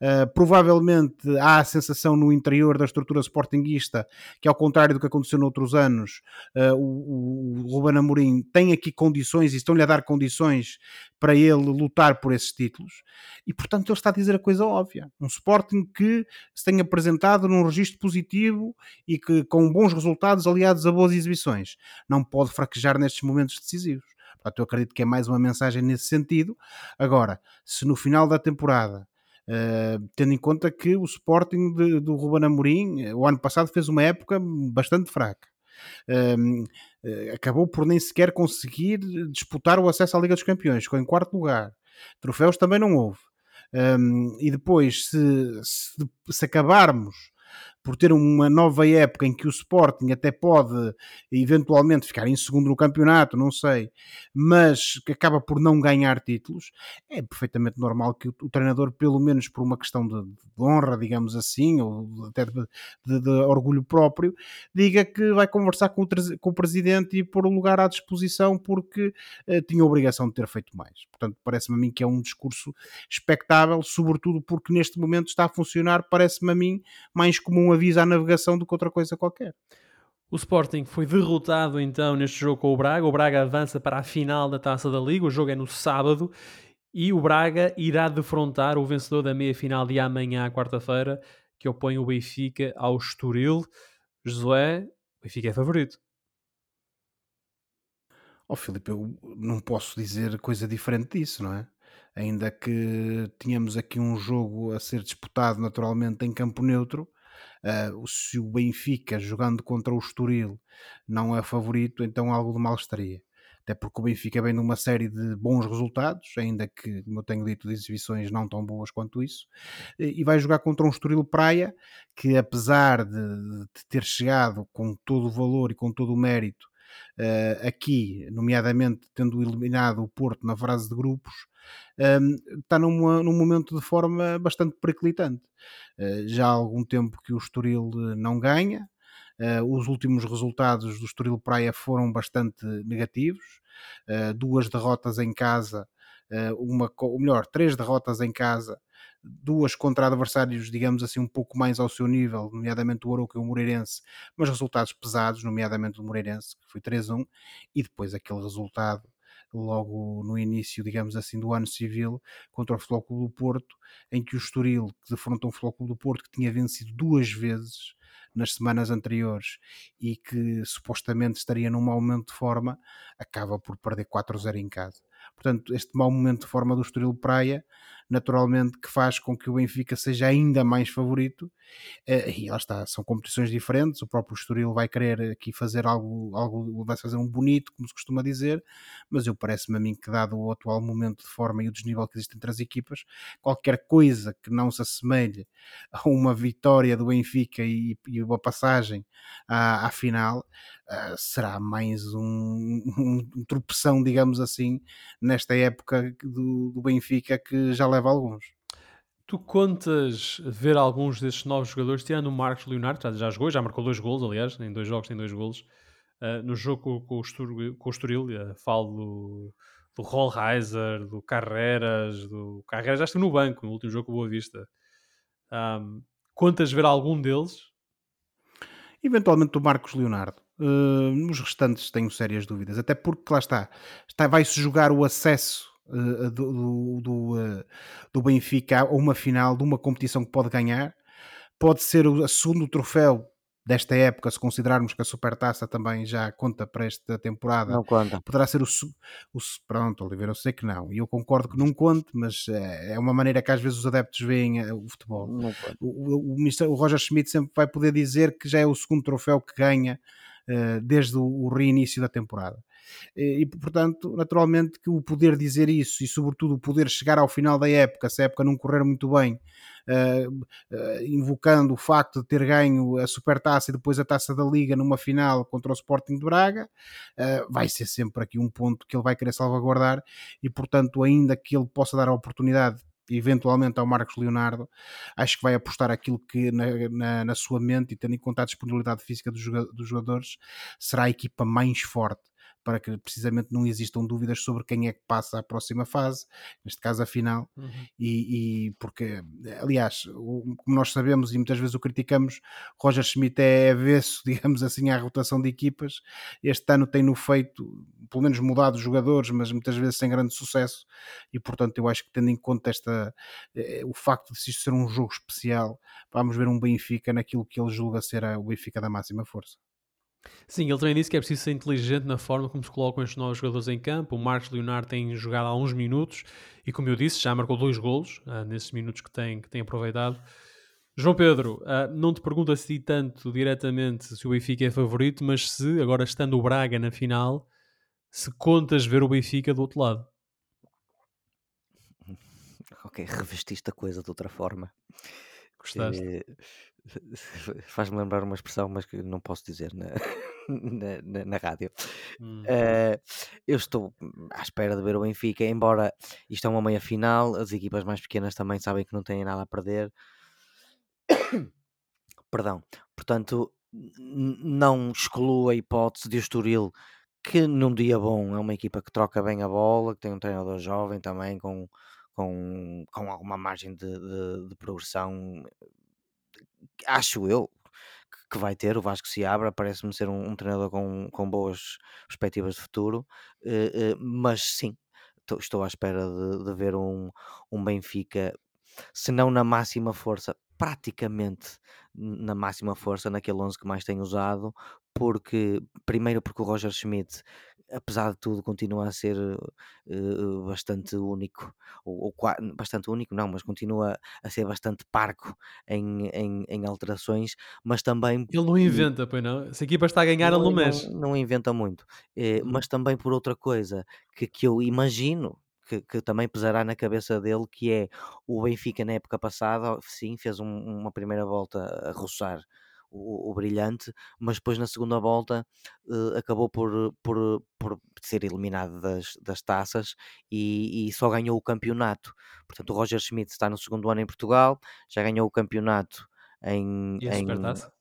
Uh, provavelmente há a sensação no interior da estrutura sportinguista que, ao contrário do que aconteceu noutros anos, uh, o, o Ruben Amorim tem aqui condições e estão-lhe a dar condições para ele lutar por esses títulos. E, portanto, ele está a dizer a coisa óbvia. Um Sporting que se tem apresentado num registro positivo e que, com bons resultados aliados a boas exibições, não pode fraquejar nestes momentos decisivos. Portanto, eu acredito que é mais uma mensagem nesse sentido. Agora, se no final da temporada Uh, tendo em conta que o Sporting de, do Ruben Amorim eh, o ano passado fez uma época bastante fraca. Uh, uh, acabou por nem sequer conseguir disputar o acesso à Liga dos Campeões, ficou em quarto lugar. Troféus também não houve. Um, e depois, se, se, se acabarmos por ter uma nova época em que o Sporting até pode eventualmente ficar em segundo no campeonato, não sei, mas que acaba por não ganhar títulos, é perfeitamente normal que o, o treinador, pelo menos por uma questão de, de honra, digamos assim, ou até de, de, de, orgulho próprio, diga que vai conversar com o, com o presidente e pôr o lugar à disposição porque uh, tinha a obrigação de ter feito mais. Portanto, parece-me a mim que é um discurso expectável, sobretudo porque neste momento está a funcionar, parece-me a mim, mais como um aviso à navegação do que outra coisa qualquer. O Sporting foi derrotado então neste jogo com o Braga. O Braga avança para a final da Taça da Liga. O jogo é no sábado e o Braga irá defrontar o vencedor da meia-final de amanhã, quarta-feira, que opõe o Benfica ao Estoril. Josué, o Benfica é favorito. Oh, Filipe, eu não posso dizer coisa diferente disso, não é? Ainda que tínhamos aqui um jogo a ser disputado naturalmente em campo neutro, Uh, se o Benfica jogando contra o Estoril não é favorito, então algo de mal estaria. Até porque o Benfica vem numa série de bons resultados, ainda que, como eu tenho dito, de exibições não tão boas quanto isso, e vai jogar contra um Estoril Praia que, apesar de, de ter chegado com todo o valor e com todo o mérito uh, aqui, nomeadamente tendo eliminado o Porto na fase de grupos, um, está numa, num momento de forma bastante periclitante. Uh, já há algum tempo que o Estoril eh, não ganha, uh, os últimos resultados do Estoril Praia foram bastante negativos, uh, duas derrotas em casa, uma, ou melhor, três derrotas em casa, duas contra adversários, digamos assim, um pouco mais ao seu nível, nomeadamente o Arouca e o Moreirense, mas resultados pesados, nomeadamente o Moreirense, que foi 3-1, e depois aquele resultado logo no início, digamos assim, do ano civil, contra o Futebol Clube do Porto, em que o Estoril, que defrontou o Futebol Clube do Porto, que tinha vencido duas vezes nas semanas anteriores e que supostamente estaria num mau momento de forma, acaba por perder 4-0 em casa. Portanto, este mau momento de forma do Estoril Praia, naturalmente que faz com que o Benfica seja ainda mais favorito. Eh, e lá está, são competições diferentes, o próprio Estoril vai querer aqui fazer algo, algo vai fazer um bonito, como se costuma dizer, mas eu parece-me a mim que dado o atual momento de forma e o desnível que existe entre as equipas, qualquer coisa que não se assemelhe a uma vitória do Benfica e, e uma passagem à, à final, uh, será mais um, um, tropeção, digamos assim, nesta época do, do Benfica que já leva alguns. Tu contas ver alguns desses novos jogadores, tirando o Marcos Leonardo, já, já jogou, já marcou dois golos, aliás, em dois jogos tem dois golos. Uh, no jogo com, o, Estoril, com o Estoril, uh, falo do, do Rollheiser, do Carreras, do Carreras já estou no banco, no último jogo com o Boa Vista. Um, contas ver algum deles? Eventualmente o Marcos Leonardo. Uh, nos restantes tenho sérias dúvidas, até porque lá está, está vai-se jogar o acesso uh, do, do, uh, do, Benfica a uma final de uma competição que pode ganhar. Pode ser o segundo troféu desta época, se considerarmos que a Supertaça também já conta para esta temporada, não conta. poderá ser o, o pronto, Oliveira, eu sei que não, e eu concordo que não conte, mas é, é uma maneira que às vezes os adeptos veem eh, o futebol. O, o, o, o, Roger Schmidt sempre vai poder dizer que já é o segundo troféu que ganha desde o, reinício da temporada. E, portanto, naturalmente, que o poder dizer isso e, sobretudo, o poder chegar ao final da época, se a época não correr muito bem, uh, uh, invocando o facto de ter ganho a Supertaça e depois a Taça da Liga numa final contra o Sporting de Braga, vai ser sempre aqui um ponto que ele vai querer salvaguardar e, portanto, ainda que ele possa dar a oportunidade eventualmente ao Marcos Leonardo, acho que vai apostar aquilo que na, na, na sua mente e tendo em conta a disponibilidade física dos, jogadores, será a equipa mais forte para que precisamente não existam dúvidas sobre quem é que passa à próxima fase, neste caso a final, uhum. e, e, porque, aliás, como nós sabemos e muitas vezes o criticamos, Roger Schmidt é avesso, digamos assim, à rotação de equipas. Este ano tem-no feito, pelo menos mudado os jogadores, mas muitas vezes sem grande sucesso, e portanto eu acho que tendo em conta esta, eh, o facto de isto ser um jogo especial, vamos ver um Benfica naquilo que ele julga ser o Benfica da máxima força. Sim, ele também disse que é preciso ser inteligente na forma como se colocam estes novos jogadores em campo. O Marcos Leonardo tem jogado há uns minutos e, como eu disse, já marcou dois golos uh, nesses minutos que tem, que tem aproveitado. João Pedro, uh, não te pergunto assim tanto diretamente se o Benfica é favorito, mas se, agora estando o Braga na final, se contas ver o Benfica do outro lado. Ok, revestiste a coisa de outra forma. Gostaste? Eh, faz-me lembrar uma expressão, mas que não posso dizer na, na, na, na rádio. Hum. Uh, eu estou à espera de ver o Benfica, embora isto é uma meia final, as equipas mais pequenas também sabem que não têm nada a perder. Perdão. Portanto, não excluo a hipótese de o Estoril, que num dia bom é uma equipa que troca bem a bola, que tem um treinador jovem também com, com, com alguma margem de, de, de progressão acho eu que vai ter, o Vasco se abra, parece-me ser um, um, treinador com, com boas perspectivas de futuro, uh, uh, mas sim, estou à espera de, de, ver um, um Benfica, se não na máxima força, praticamente na máxima força, naquele 11 que mais tem usado, porque primeiro porque o Roger Schmidt apesar de tudo, continua a ser uh, bastante único, ou, ou, bastante único, não, mas continua a ser bastante parco em, em, em alterações, mas também. Ele não inventa, pois não? Se a equipa está a ganhar, não, ele não mexe. Não, não inventa muito, uh, mas também por outra coisa que, que eu imagino. Que, que, também pesará na cabeça dele, que é o Benfica na época passada, sim, fez um, uma primeira volta a roçar o, o, brilhante, mas depois na segunda volta uh, acabou por, por, por ser eliminado das, das taças e, e, só ganhou o campeonato. Portanto, o Roger Schmidt está no segundo ano em Portugal, já ganhou o campeonato em. E a em, Supertaça?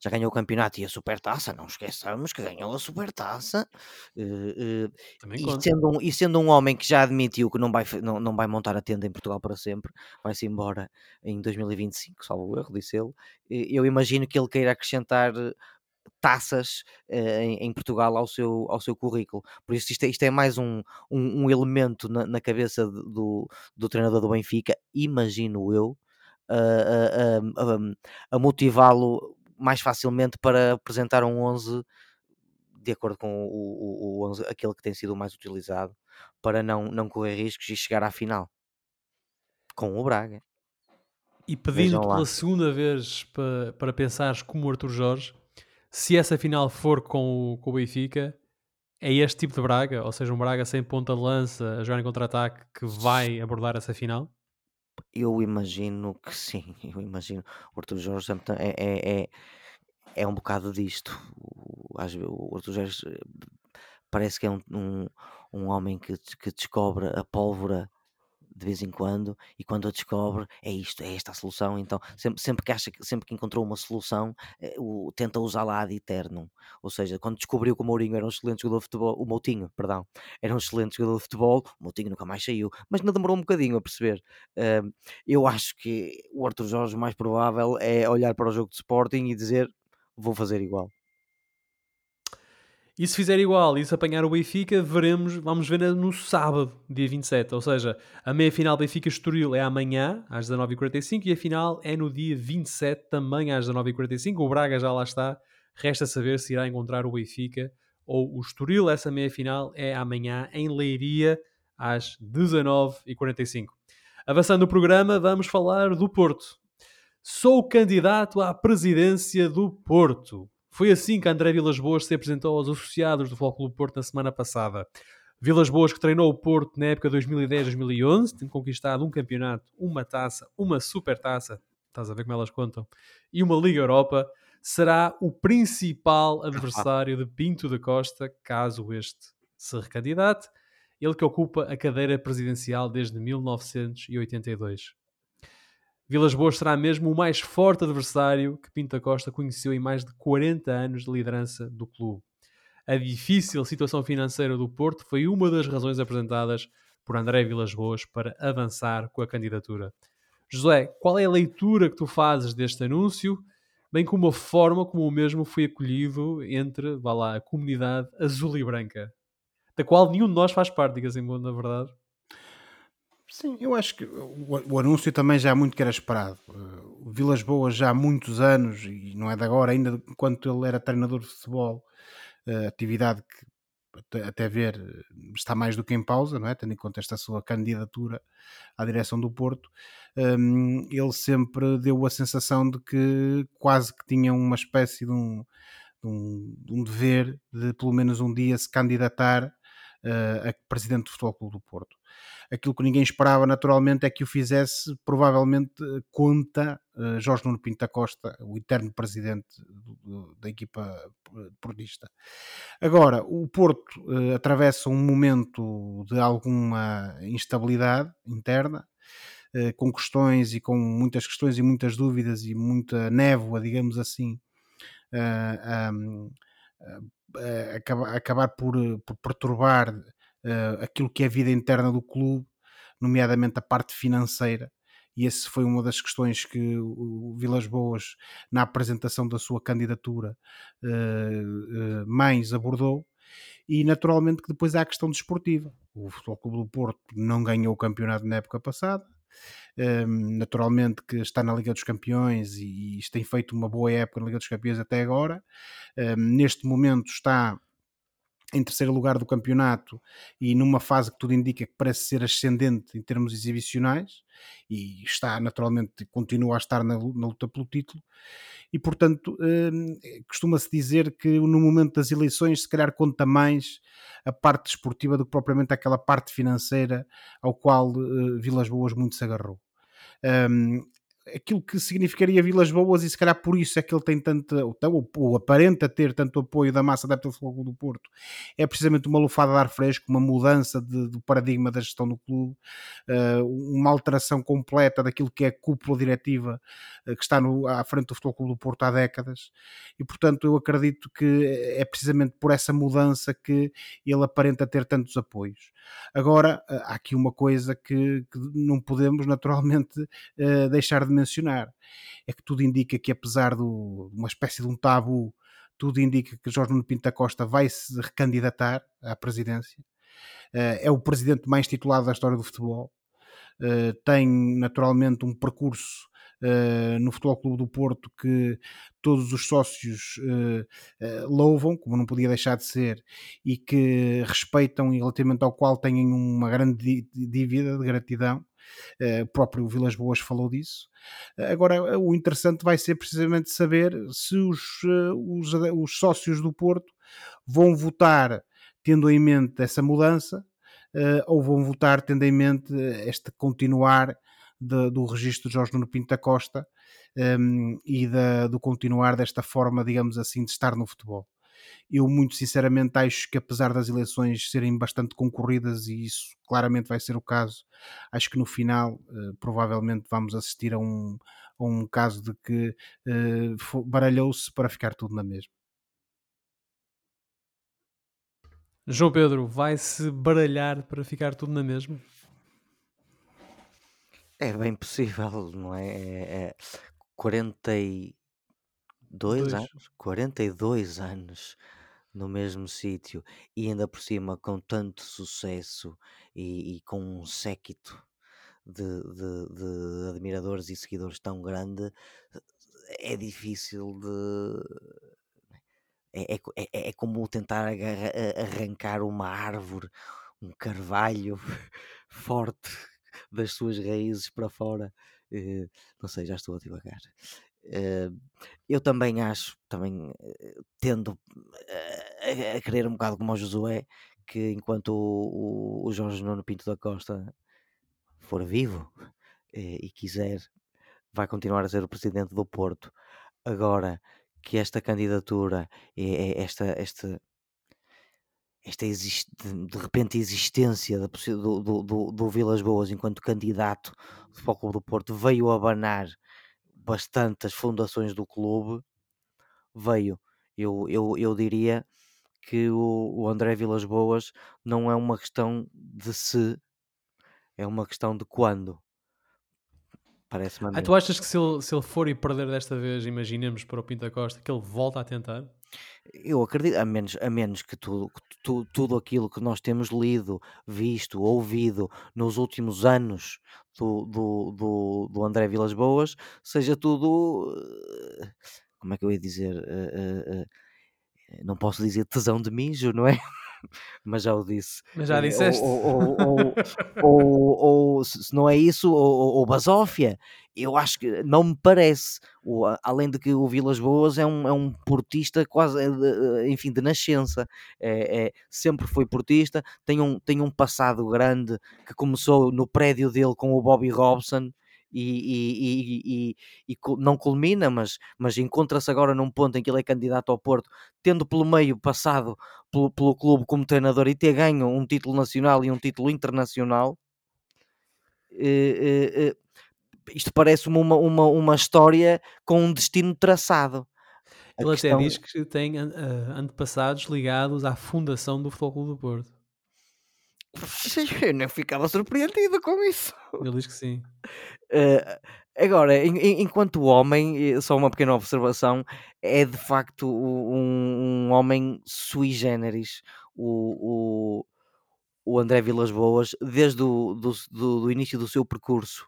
Já ganhou o campeonato e a supertaça, não esqueçamos que ganhou a supertaça. Uh, uh, e, sendo um, e sendo um homem que já admitiu que não vai, não, não vai montar a tenda em Portugal para sempre, vai-se embora em 2025, salvo o erro, disse ele. Eu imagino que ele queira acrescentar taças uh, em, em, Portugal ao seu, ao seu currículo. Por isso, isto é, isto é mais um, um, um elemento na, na, cabeça do, do treinador do Benfica, imagino eu, a motivá-lo mais facilmente para apresentar um 11 de acordo com o, o, o 11, aquele que tem sido o mais utilizado, para não, não correr riscos e chegar à final com o Braga. E pedindo pela segunda vez para, para pensares como o Arthur Jorge, se essa final for com o, com o Benfica, é este tipo de Braga, ou seja, um Braga sem ponta de lança a jogar em contra-ataque que vai abordar essa final? Eu imagino que sim, eu imagino. O Arthur Jorge é, é, é, é um bocado disto. O, Arthur Jorge eh, parece que é um, um, um homem que, que descobre a pólvora de vez em quando, e quando a descobre, é isto, é esta a solução. Então, sempre, sempre que acha sempre que encontrou uma solução, eh, o, tenta usá-la ad eternum. Ou seja, quando descobriu que o Mourinho era um excelente jogador de futebol, o Moutinho, perdão, era um excelente jogador de futebol, o Moutinho nunca mais saiu, mas não demorou um bocadinho a perceber. Uh, eu acho que o Arthur Jorge mais provável é olhar para o jogo de Sporting e dizer vou fazer igual. E se fizer igual e se apanhar o Benfica, veremos, vamos ver no sábado, dia 27. Ou seja, a meia-final Benfica-Estoril é amanhã, às 19h45, e a final é no dia 27, também às 19h45. O Braga já lá está. Resta saber se irá encontrar o Benfica ou o Estoril. Essa meia-final é amanhã em Leiria, às 19h45. Avançando no programa, vamos falar do Porto. Sou candidato à presidência do Porto. Foi assim que André Vilas Boas se apresentou aos associados do Futebol Porto na semana passada. Vilas Boas, que treinou o Porto na época 2010-2011, tem conquistado um campeonato, uma taça, uma super taça, estás a ver como elas contam, e uma Liga Europa, será o principal adversário de Pinto da Costa, caso este se recandidate, ele que ocupa a cadeira presidencial desde 1982. Vilas Boas será mesmo o mais forte adversário que Pinto Costa conheceu em mais de 40 anos de liderança do clube. A difícil situação financeira do Porto foi uma das razões apresentadas por André Vilas Boas para avançar com a candidatura. José, qual é a leitura que tu fazes deste anúncio, bem como a forma como o mesmo foi acolhido entre, vá lá, a comunidade azul e branca, da qual nenhum de nós faz parte, diga-se na verdade? Sim, eu acho que o, o, anúncio também já é muito que era esperado. Uh, o Vilas Boas já há muitos anos, e não é de agora, ainda enquanto ele era treinador de futebol, uh, atividade que até ver está mais do que em pausa, não é? tendo em conta esta sua candidatura à direção do Porto, um, ele sempre deu a sensação de que quase que tinha uma espécie de um, de um, de um dever de pelo menos um dia se candidatar a presidente do Futebol Clube do Porto. Aquilo que ninguém esperava, naturalmente, é que o fizesse, provavelmente, eh, conta uh, Jorge Nuno Pinto da Costa, o eterno presidente do, do, da equipa portista. Agora, o Porto uh, atravessa um momento de alguma instabilidade interna, uh, com questões e com muitas questões e muitas dúvidas e muita névoa, digamos assim, um, acabar, acabar por, por perturbar uh, aquilo que é a vida interna do clube, nomeadamente a parte financeira. E essa foi uma das questões que o Vilas Boas, na apresentação da sua candidatura, uh, mais abordou. E naturalmente que depois há a questão desportiva. O Futebol Clube do Porto não ganhou o campeonato na época passada, um, naturalmente que está na Liga dos Campeões e, e tem feito uma boa época na Liga dos Campeões até agora. Um, neste momento está em terceiro lugar do campeonato e numa fase que tudo indica que parece ser ascendente em termos exibicionais e está naturalmente, continua a estar na, na luta pelo título e portanto hum, costuma-se dizer que no momento das eleições se calhar conta mais a parte desportiva do que propriamente aquela parte financeira ao qual uh, Vilas Boas muito se agarrou. Um, aquilo que significaria Vilas Boas e se calhar por isso é que ele tem tanto, ou, ou aparenta ter tanto apoio da massa adepta do Futebol do Porto, é precisamente uma lufada de ar fresco, uma mudança de, do paradigma da gestão do clube, uh, uma alteração completa daquilo que é a cúpula diretiva uh, que está no, à frente do Futebol Clube do Porto há décadas e portanto eu acredito que é precisamente por essa mudança que ele aparenta ter tantos apoios. Agora, uh, há aqui uma coisa que, que não podemos naturalmente deixar de mencionar. É que tudo indica que, apesar de uma espécie de um tabu, tudo indica que Jorge Nuno Pinto da Costa vai se recandidatar à presidência. Uh, é o presidente mais titulado da história do futebol. Uh, tem naturalmente um percurso Uh, no Futebol Clube do Porto que todos os sócios uh, uh, louvam, como não podia deixar de ser, e que respeitam e relativamente ao qual têm uma grande dívida de gratidão. Uh, o próprio Vilas Boas falou disso. Uh, agora, o interessante vai ser precisamente saber se os, os, os, sócios do Porto vão votar tendo em mente essa mudança ou vão votar tendo em mente este continuar de, do registro de Jorge Nuno Pinto da Costa um, ehm, e do continuar desta forma, digamos assim, de estar no futebol. Eu, muito sinceramente, acho que apesar das eleições serem bastante concorridas, e isso claramente vai ser o caso, acho que no final uh, provavelmente vamos assistir a um, a um caso de que uh, baralhou-se para ficar tudo na mesma. João Pedro, vai-se baralhar para ficar tudo na mesma? É bem possível, não é? é, é 42 Dois. anos? 42 anos no mesmo sítio e ainda por cima com tanto sucesso e, e com um séquito de, de, de admiradores e seguidores tão grande, é difícil de. É, é, é, é como tentar arrancar uma árvore, um carvalho forte das suas raízes para fora. Eh, não sei, já estou a devagar. Uh, eu também acho, também uh, tendo uh, a, querer um bocado como o Josué, que enquanto o, o, o Jorge Nuno Pinto da Costa for vivo e quiser, vai continuar a ser o presidente do Porto. Agora que esta candidatura, esta, esta, esta existe, de repente existência do, do, do, do Vilas Boas enquanto candidato do Futebol do Porto veio abanar bastante as fundações do clube, veio. Eu, eu, eu diria que o, o André Vilas Boas não é uma questão de se, é uma questão de quando. Parece-me ah, tu achas que se ele, se ele for e perder desta vez, imaginemos para o Pinta Costa, que ele volta a tentar? Eu acredito, a menos, a menos que tudo, que tu, tudo aquilo que nós temos lido, visto, ouvido nos últimos anos do, do, do, do André Vilas Boas, seja tudo. Eh, como é que eu ia dizer? Uh, uh, uh, não posso dizer tesão de mijo, não é? mas já o disse. Mas já disseste. Ou, ou, ou, ou, se não é isso, ou, ou basófia. Eu acho que não me parece. O, além de que o Vilas Boas é um, é um portista quase, é enfim, de nascença. É, é, sempre foi portista. Tem um, tem um passado grande que começou no prédio dele com o Bobby Robson e, e, e, e, não culmina, mas, mas encontra-se agora num ponto em que ele é candidato ao Porto, tendo pelo meio passado pelo, pelo clube como treinador e ter ganho um título nacional e um título internacional. Eh, eh, eh, isto parece uma, uma, uma história com um destino traçado. Ele questão... até diz que tem antepassados ligados à fundação do Futebol Clube do Porto. Eu nem ficava surpreendido com isso. Ele diz que sim. Uh, agora, em, enquanto homem, só uma pequena observação, é de facto um, um homem sui generis. O, o, o André Vilas Boas, desde o do, do, do início do seu percurso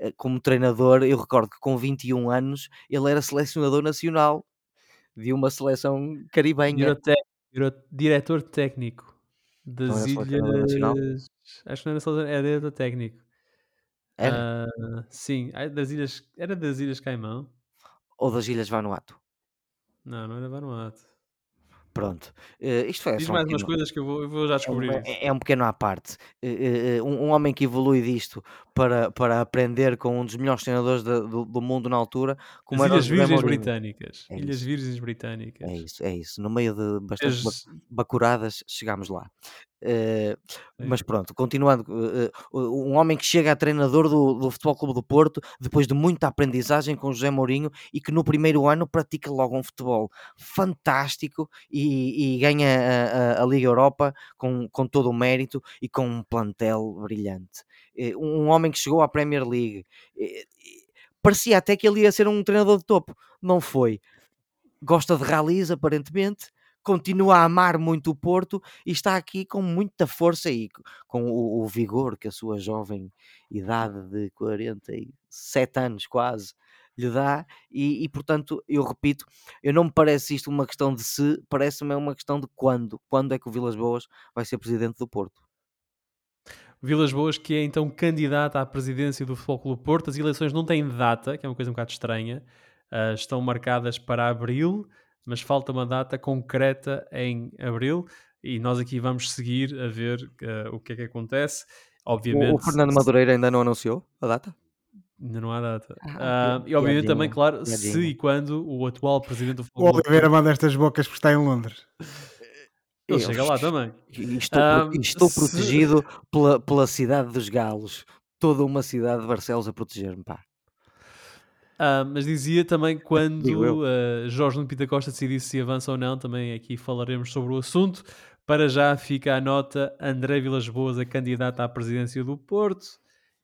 uh, como treinador, eu recordo que com 21 anos ele era selecionador nacional de uma seleção caribenha. Diretor técnico das ilhas. Acho que não era só era diretor técnico. Era? Uh, sim, das ilhas. Era das Ilhas Caimão? Ou das Ilhas Vanuatu? Não, não era Vanuatu. Pronto. Uh, isto foi Diz um mais pequeno, umas coisas que eu vou, eu vou já descobrir é, isso. é- é um pequeno à parte. Uh, um, um homem que evolui disto para, para aprender com um dos melhores treinadores da- do, do mundo na altura, como As Ilhas Virgens. Britânicas. É Ilhas isso. Virgens É Britânicas. isso, é isso. No meio de bastante ba- As- bacuradas, chegámos lá. Uh, mas pronto, continuando, uh, um homem que chega a treinador do, do Futebol Clube do Porto depois de muita aprendizagem com José Mourinho e que no primeiro ano pratica logo um futebol fantástico e, e ganha a, a- a Liga Europa com, com todo o mérito e com um plantel brilhante. Eh, Um homem que chegou à Premier League, eh, eh, parecia até que ele ia ser um treinador de topo, não foi. Gosta de ralis, aparentemente, continua a amar muito o Porto e está aqui com muita força e com o, o vigor que a sua jovem idade de 47 anos quase lhe dá e, e, portanto eu repito, eu não me parece isto uma questão de se, parece-me uma questão de quando, quando é que o Vilas Boas vai ser presidente do Porto. Vilas Boas, que é então candidata à presidência do Futebol Clube Porto. As eleições não têm data, que é uma coisa um bocado estranha. Ah, estão marcadas para abril, mas falta uma data concreta em abril. E nós aqui vamos seguir a ver ah, o que é que acontece. O, Obviamente, o Fernando se- Madureira ainda não anunciou a data? ainda não há data. Ah, Ah, e obviamente também, piadinha, claro, se piadinha. e quando o atual presidente do O Futebol Clube Oliveira manda estas bocas porque está em Londres. Eu chega lá também. Estou, e estou se- protegido pela, pela cidade dos galos. Toda uma cidade de Barcelos a proteger-me, pá. Ah, mas dizia também quando eu. ah, Jorge Nuno Pita Costa decidisse se avança ou não, também aqui falaremos sobre o assunto. Para já fica a nota André Vilas Boas, a candidata à presidência do Porto,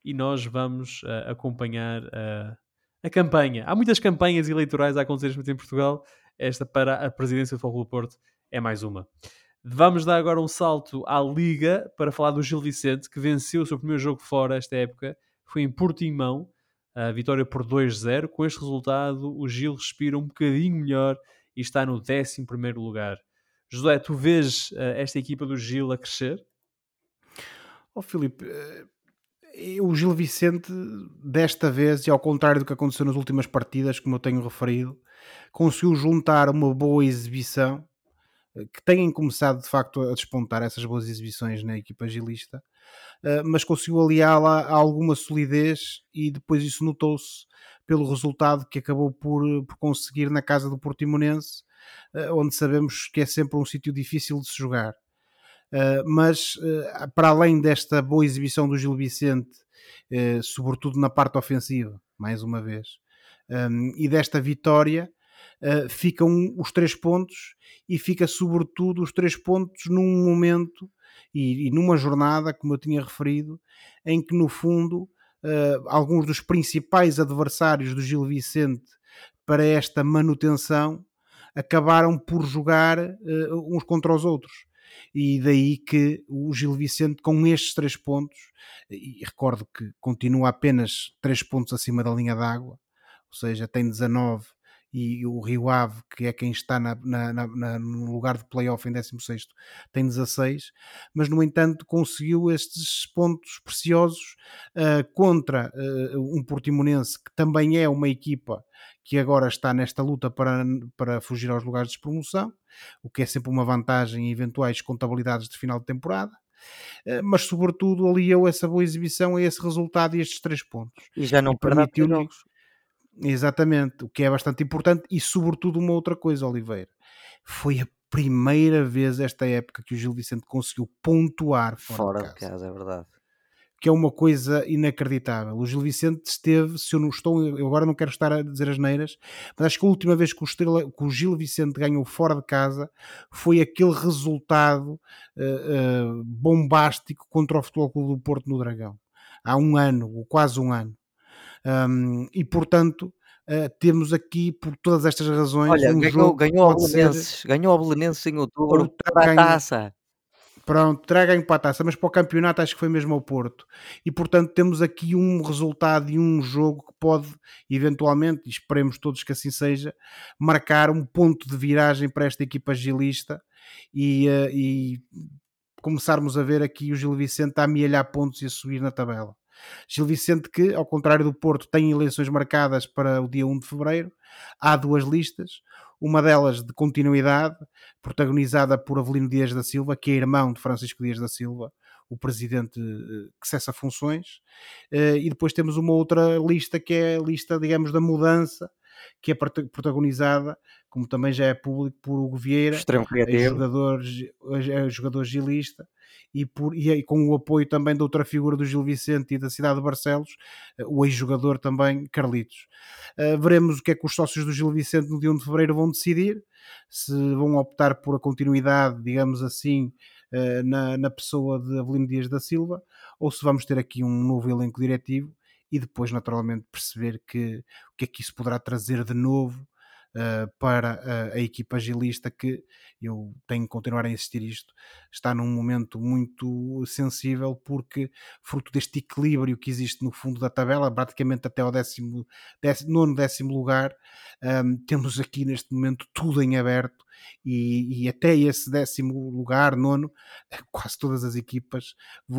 e nós vamos ah, acompanhar ah, a campanha. Há muitas campanhas eleitorais a acontecer em Portugal. Esta para a presidência do Clube do Porto é mais uma. Vamos dar agora um salto à Liga para falar do Gil Vicente, que venceu o seu primeiro jogo fora esta época. Foi em Portimão, a vitória por 2-0. Com este resultado, o Gil respira um bocadinho melhor e está no 11 lugar. José, tu vês eh, esta equipa do Gil a crescer? Ó Filipe, eh, o Gil Vicente, desta vez, e ao contrário do que aconteceu nas últimas partidas, como eu tenho referido, conseguiu juntar uma boa exibição, que têm começado de facto a despontar essas boas exibições na equipa gilista, eh, mas conseguiu aliá-la a alguma solidez e depois isso notou-se pelo resultado que acabou por, por conseguir na casa do Portimonense, eh, onde sabemos que é sempre um sítio difícil de se jogar. Uh, mas para além desta boa exibição do Gil Vicente, sobretudo na parte ofensiva, mais uma vez, e desta vitória, ficam os três pontos e fica sobretudo os três pontos num momento e, e numa jornada, como eu tinha referido, em que no fundo alguns dos principais adversários do Gil Vicente para esta manutenção acabaram por jogar uns contra os outros. E daí que o Gil Vicente com estes três pontos, e recordo que continua apenas três pontos acima da linha d'água, ou seja, tem 19 e o Rio Ave, que é quem está na, na, na, no lugar de playoff em 16 tem 16, mas no entanto conseguiu estes pontos preciosos uh, contra uh, um Portimonense que também é uma equipa que agora está nesta luta para, para fugir aos lugares de promoção, o que é sempre uma vantagem em eventuais contabilidades de final de temporada. Mas, sobretudo, aliou essa boa exibição a esse resultado e estes três pontos. E já não permitiu jogos. Exatamente, o que é bastante importante. E, sobretudo, uma outra coisa, Oliveira. Foi a primeira vez esta época que o Gil Vicente conseguiu pontuar fora, fora de casa. de casa, é verdade que é uma coisa inacreditável. O Gil Vicente esteve, se eu não estou, eu agora não quero estar a dizer as neiras, mas acho que a última vez que o, Estrela, que o Gil Vicente ganhou fora de casa foi aquele resultado uh, uh, bombástico contra o Futebol Clube do Porto no Dragão. Há um ano, ou quase um ano. Um, e portanto, uh, temos aqui, por todas estas razões, Olha, um ganhou, jogo ganhou Belenenses, ganhou o Belenenses em outubro Ou para a taça. Pronto, terá ganho para a taça, mas para o campeonato acho que foi mesmo ao Porto. E portanto temos aqui um resultado e um jogo que pode, eventualmente, e esperemos todos que assim seja, marcar um ponto de viragem para esta equipa gilista e, uh, e começarmos a ver aqui o Gil Vicente a amealhar pontos e a subir na tabela. Gil Vicente que, ao contrário do Porto, tem eleições marcadas para o dia 1 de Fevereiro. Há duas listas. uma delas de continuidade, protagonizada por Avelino Dias da Silva, que é irmão de Francisco Dias da Silva, o presidente eh, que cessa funções, eh, e depois temos uma outra lista que é a lista, digamos, da mudança, que é protagonizada, como também já é público, por Hugo Vieira, jogador, jogador gilista, e, por, e, com o apoio também da outra figura do Gil Vicente e da cidade de Barcelos, eh, o ex-jogador também, Carlitos. Uh, veremos o que é que os sócios do Gil Vicente no dia 1 de Fevereiro vão decidir, se vão optar por a continuidade, digamos assim, uh, na, na pessoa de Avelino Dias da Silva, ou se vamos ter aqui um novo elenco diretivo e depois, naturalmente, perceber que, o que é que isso poderá trazer de novo uh, para uh, a equipa agilista que eu tenho que continuar a insistir isto, está num momento muito sensível porque fruto deste equilíbrio que existe no fundo da tabela, praticamente até ao décimo, décimo nono décimo lugar, um, temos aqui neste momento tudo em aberto e, e, até esse décimo lugar, nono, quase todas as equipas,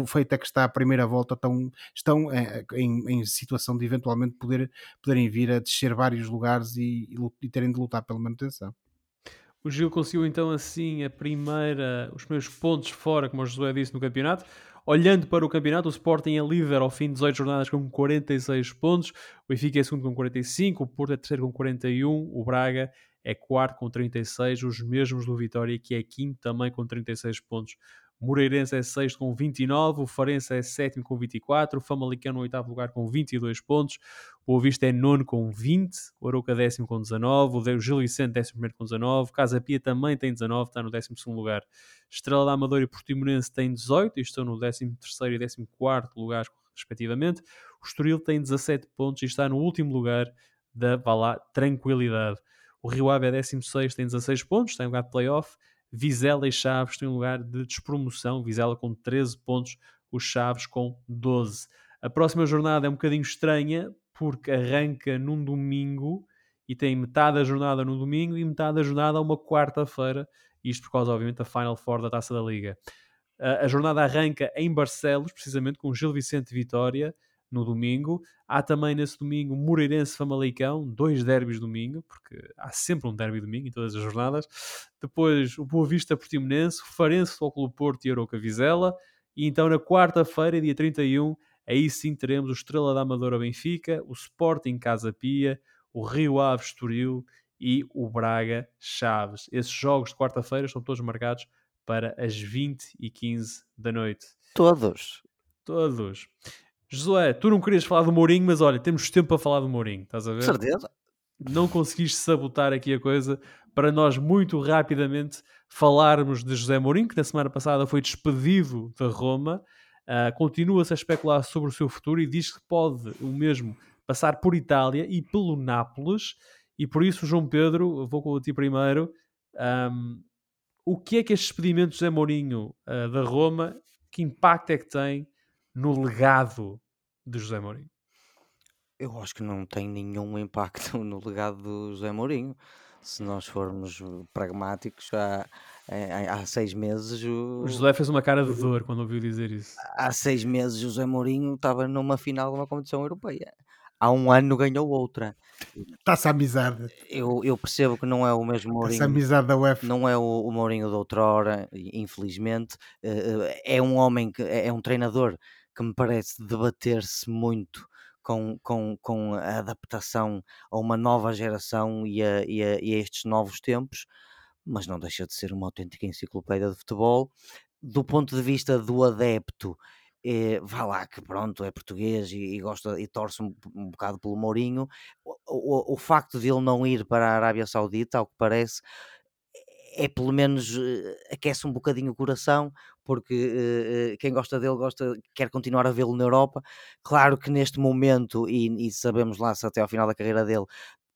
feita que está a primeira volta, estão, estão eh, em, em, situação de eventualmente poder, poderem vir a descer vários lugares e, e terem de lutar pela manutenção. O Gil conseguiu então assim a primeira, os primeiros pontos fora, como o Josué disse, no campeonato. Olhando para o campeonato, o Sporting é líder ao fim de 18 jornadas com 46 pontos, o Benfica é segundo com 45, o Porto é terceiro com 41, o Braga é quarto com 36, os mesmos do Vitória, que é quinto também com 36 pontos. Moreirense é sexto com 29, o Farense é sétimo com 24, o Famalicão no oitavo lugar com 22 pontos, o Ovista é nono com 20, o Arouca décimo com 19, o Gil Vicente décimo primeiro com 19, Casa Pia também tem 19, está no décimo segundo lugar. Estrela da Amadora e Portimonense têm 18 e estão no décimo terceiro e décimo quarto lugar respectivamente. O Estoril tem 17 pontos e está no último lugar da, vá lá, tranquilidade. O Rio Ave é 16, tem 16 pontos, está em lugar de playoff. Vizela e Chaves têm um lugar de despromoção. Vizela com 13 pontos, os Chaves com 12. A próxima jornada é um bocadinho estranha porque arranca num domingo e tem metade da jornada no domingo e metade da jornada uma quarta-feira. Isto por causa, obviamente, da Final Four da Taça da Liga. A jornada arranca em Barcelos, precisamente com Gil Vicente Vitória no domingo. Há também nesse domingo Moreirense-Famalicão, dois derbys domingo, porque há sempre um derby domingo em todas as jornadas. Depois o Boa Vista Portimonense, o Farense Futebol Porto e Aroca Vizela. E então na quarta-feira, dia 31, aí sim teremos o Estrela da Amadora Benfica, o Sporting Casa Pia, o Rio Ave Estoril e o Braga Chaves. Esses jogos de quarta-feira estão todos marcados para as 20 e 15 da noite. Todos. Todos. Josué, tu não querias falar do Mourinho, mas olha, temos tempo para falar do Mourinho, estás a ver? Certeza. Não conseguiste sabotar aqui a coisa para nós muito rapidamente falarmos de José Mourinho, que na semana passada foi despedido da Roma. Uh, Continua-se a especular sobre o seu futuro e diz que pode o mesmo passar por Itália e pelo Nápoles. E por isso, João Pedro, vou com ti primeiro. Um, o que é que este despedimento de José Mourinho uh, da Roma, que impacto é que tem no legado de José Mourinho? Eu acho que não tem nenhum impacto no legado do José Mourinho. Se nós formos pragmáticos, há, há, há seis meses. O... o José fez uma cara de dor quando ouviu dizer isso. Há seis meses, o José Mourinho estava numa final de uma competição europeia. Há um ano ganhou outra. Está-se a amizade. Eu, eu percebo que não é o mesmo Mourinho. Está-se a amizade da UEFA. Não é o, o Mourinho de outrora, infelizmente. Eh, eh, é um homem, que é, é um treinador que me parece debater-se muito com, com, com a adaptação a uma nova geração e a, e, a, e a estes novos tempos, mas não deixa de ser uma autêntica enciclopédia de futebol. Do ponto de vista do adepto, eh, vá lá que pronto, é português e, e gosta e torce um, um, bocado pelo Mourinho. O, o, o, facto de ele não ir para a Arábia Saudita, ao que parece, é pelo menos uh, aquece um bocadinho o coração, porque uh, quem gosta dele gosta, quer continuar a vê-lo na Europa. Claro que neste momento, e, e sabemos lá se até ao final da carreira dele,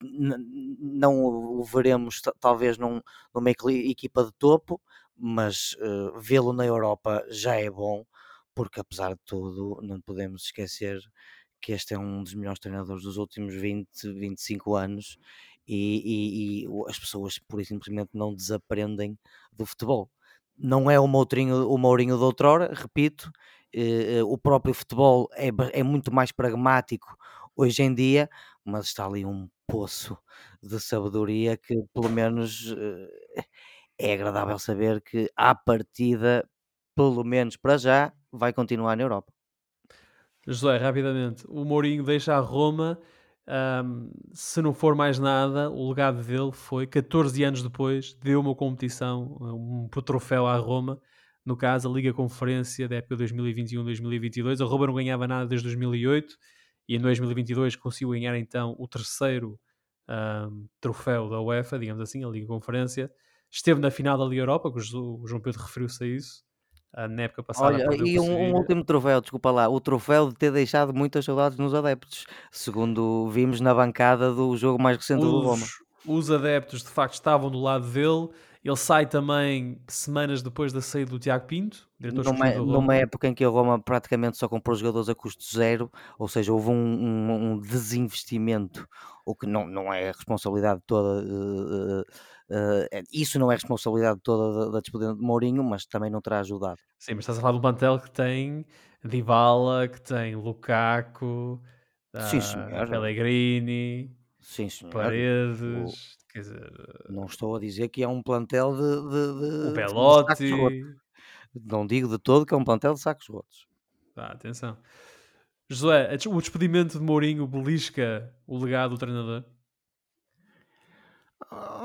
não o veremos talvez num, numa equipa de topo, mas uh, vê-lo na Europa já é bom, porque apesar de tudo, não podemos esquecer que este é um dos melhores treinadores dos últimos 20, 25 anos e, e, e as pessoas por simplesmente não desaprendem do futebol. Não é o Mourinho, o Mourinho de outrora, repito, eh, eh, o próprio futebol é, é muito mais pragmático hoje em dia, mas está ali um poço de sabedoria que pelo menos eh, é agradável saber que à partida, pelo menos para já, vai continuar na Europa. José, rapidamente, o Mourinho deixa a Roma. Um, se não for mais nada, o legado dele foi 14 anos depois, deu uma competição, um troféu à Roma, no caso a Liga Conferência da época 2021-2022. A Roma não ganhava nada desde 2008 e em 2022 conseguiu ganhar então o terceiro um, troféu da UEFA, digamos assim, a Liga Conferência. Esteve na final da Liga Europa, que o João Pedro referiu-se a isso. Uh, na época passada. Olha, e um, um, último troféu, desculpa lá, o troféu de ter deixado muitas saudades nos adeptos, segundo vimos na bancada do jogo mais recente os, do Roma. Os adeptos de facto estavam do lado dele, ele sai também semanas depois da saída do Tiago Pinto, numa, numa, época em que a Roma praticamente só comprou jogadores a custo zero, ou seja, houve um, um, um desinvestimento, o que não, não é a responsabilidade toda. Uh, Uh, isso não é responsabilidade toda da, da despedida de Mourinho, mas também não terá ajudado. Sim, mas estás a falar um plantel que tem Dybala, que tem Lukaku, Sim, uh, Pellegrini, Sim, senhor. Paredes. Quer dizer, não estou a dizer que é um plantel de. de, de o Pelotti. Não digo de todo que é um plantel de sacos rotos. Ah, atenção. José, o despedimento de Mourinho belisca o legado do treinador?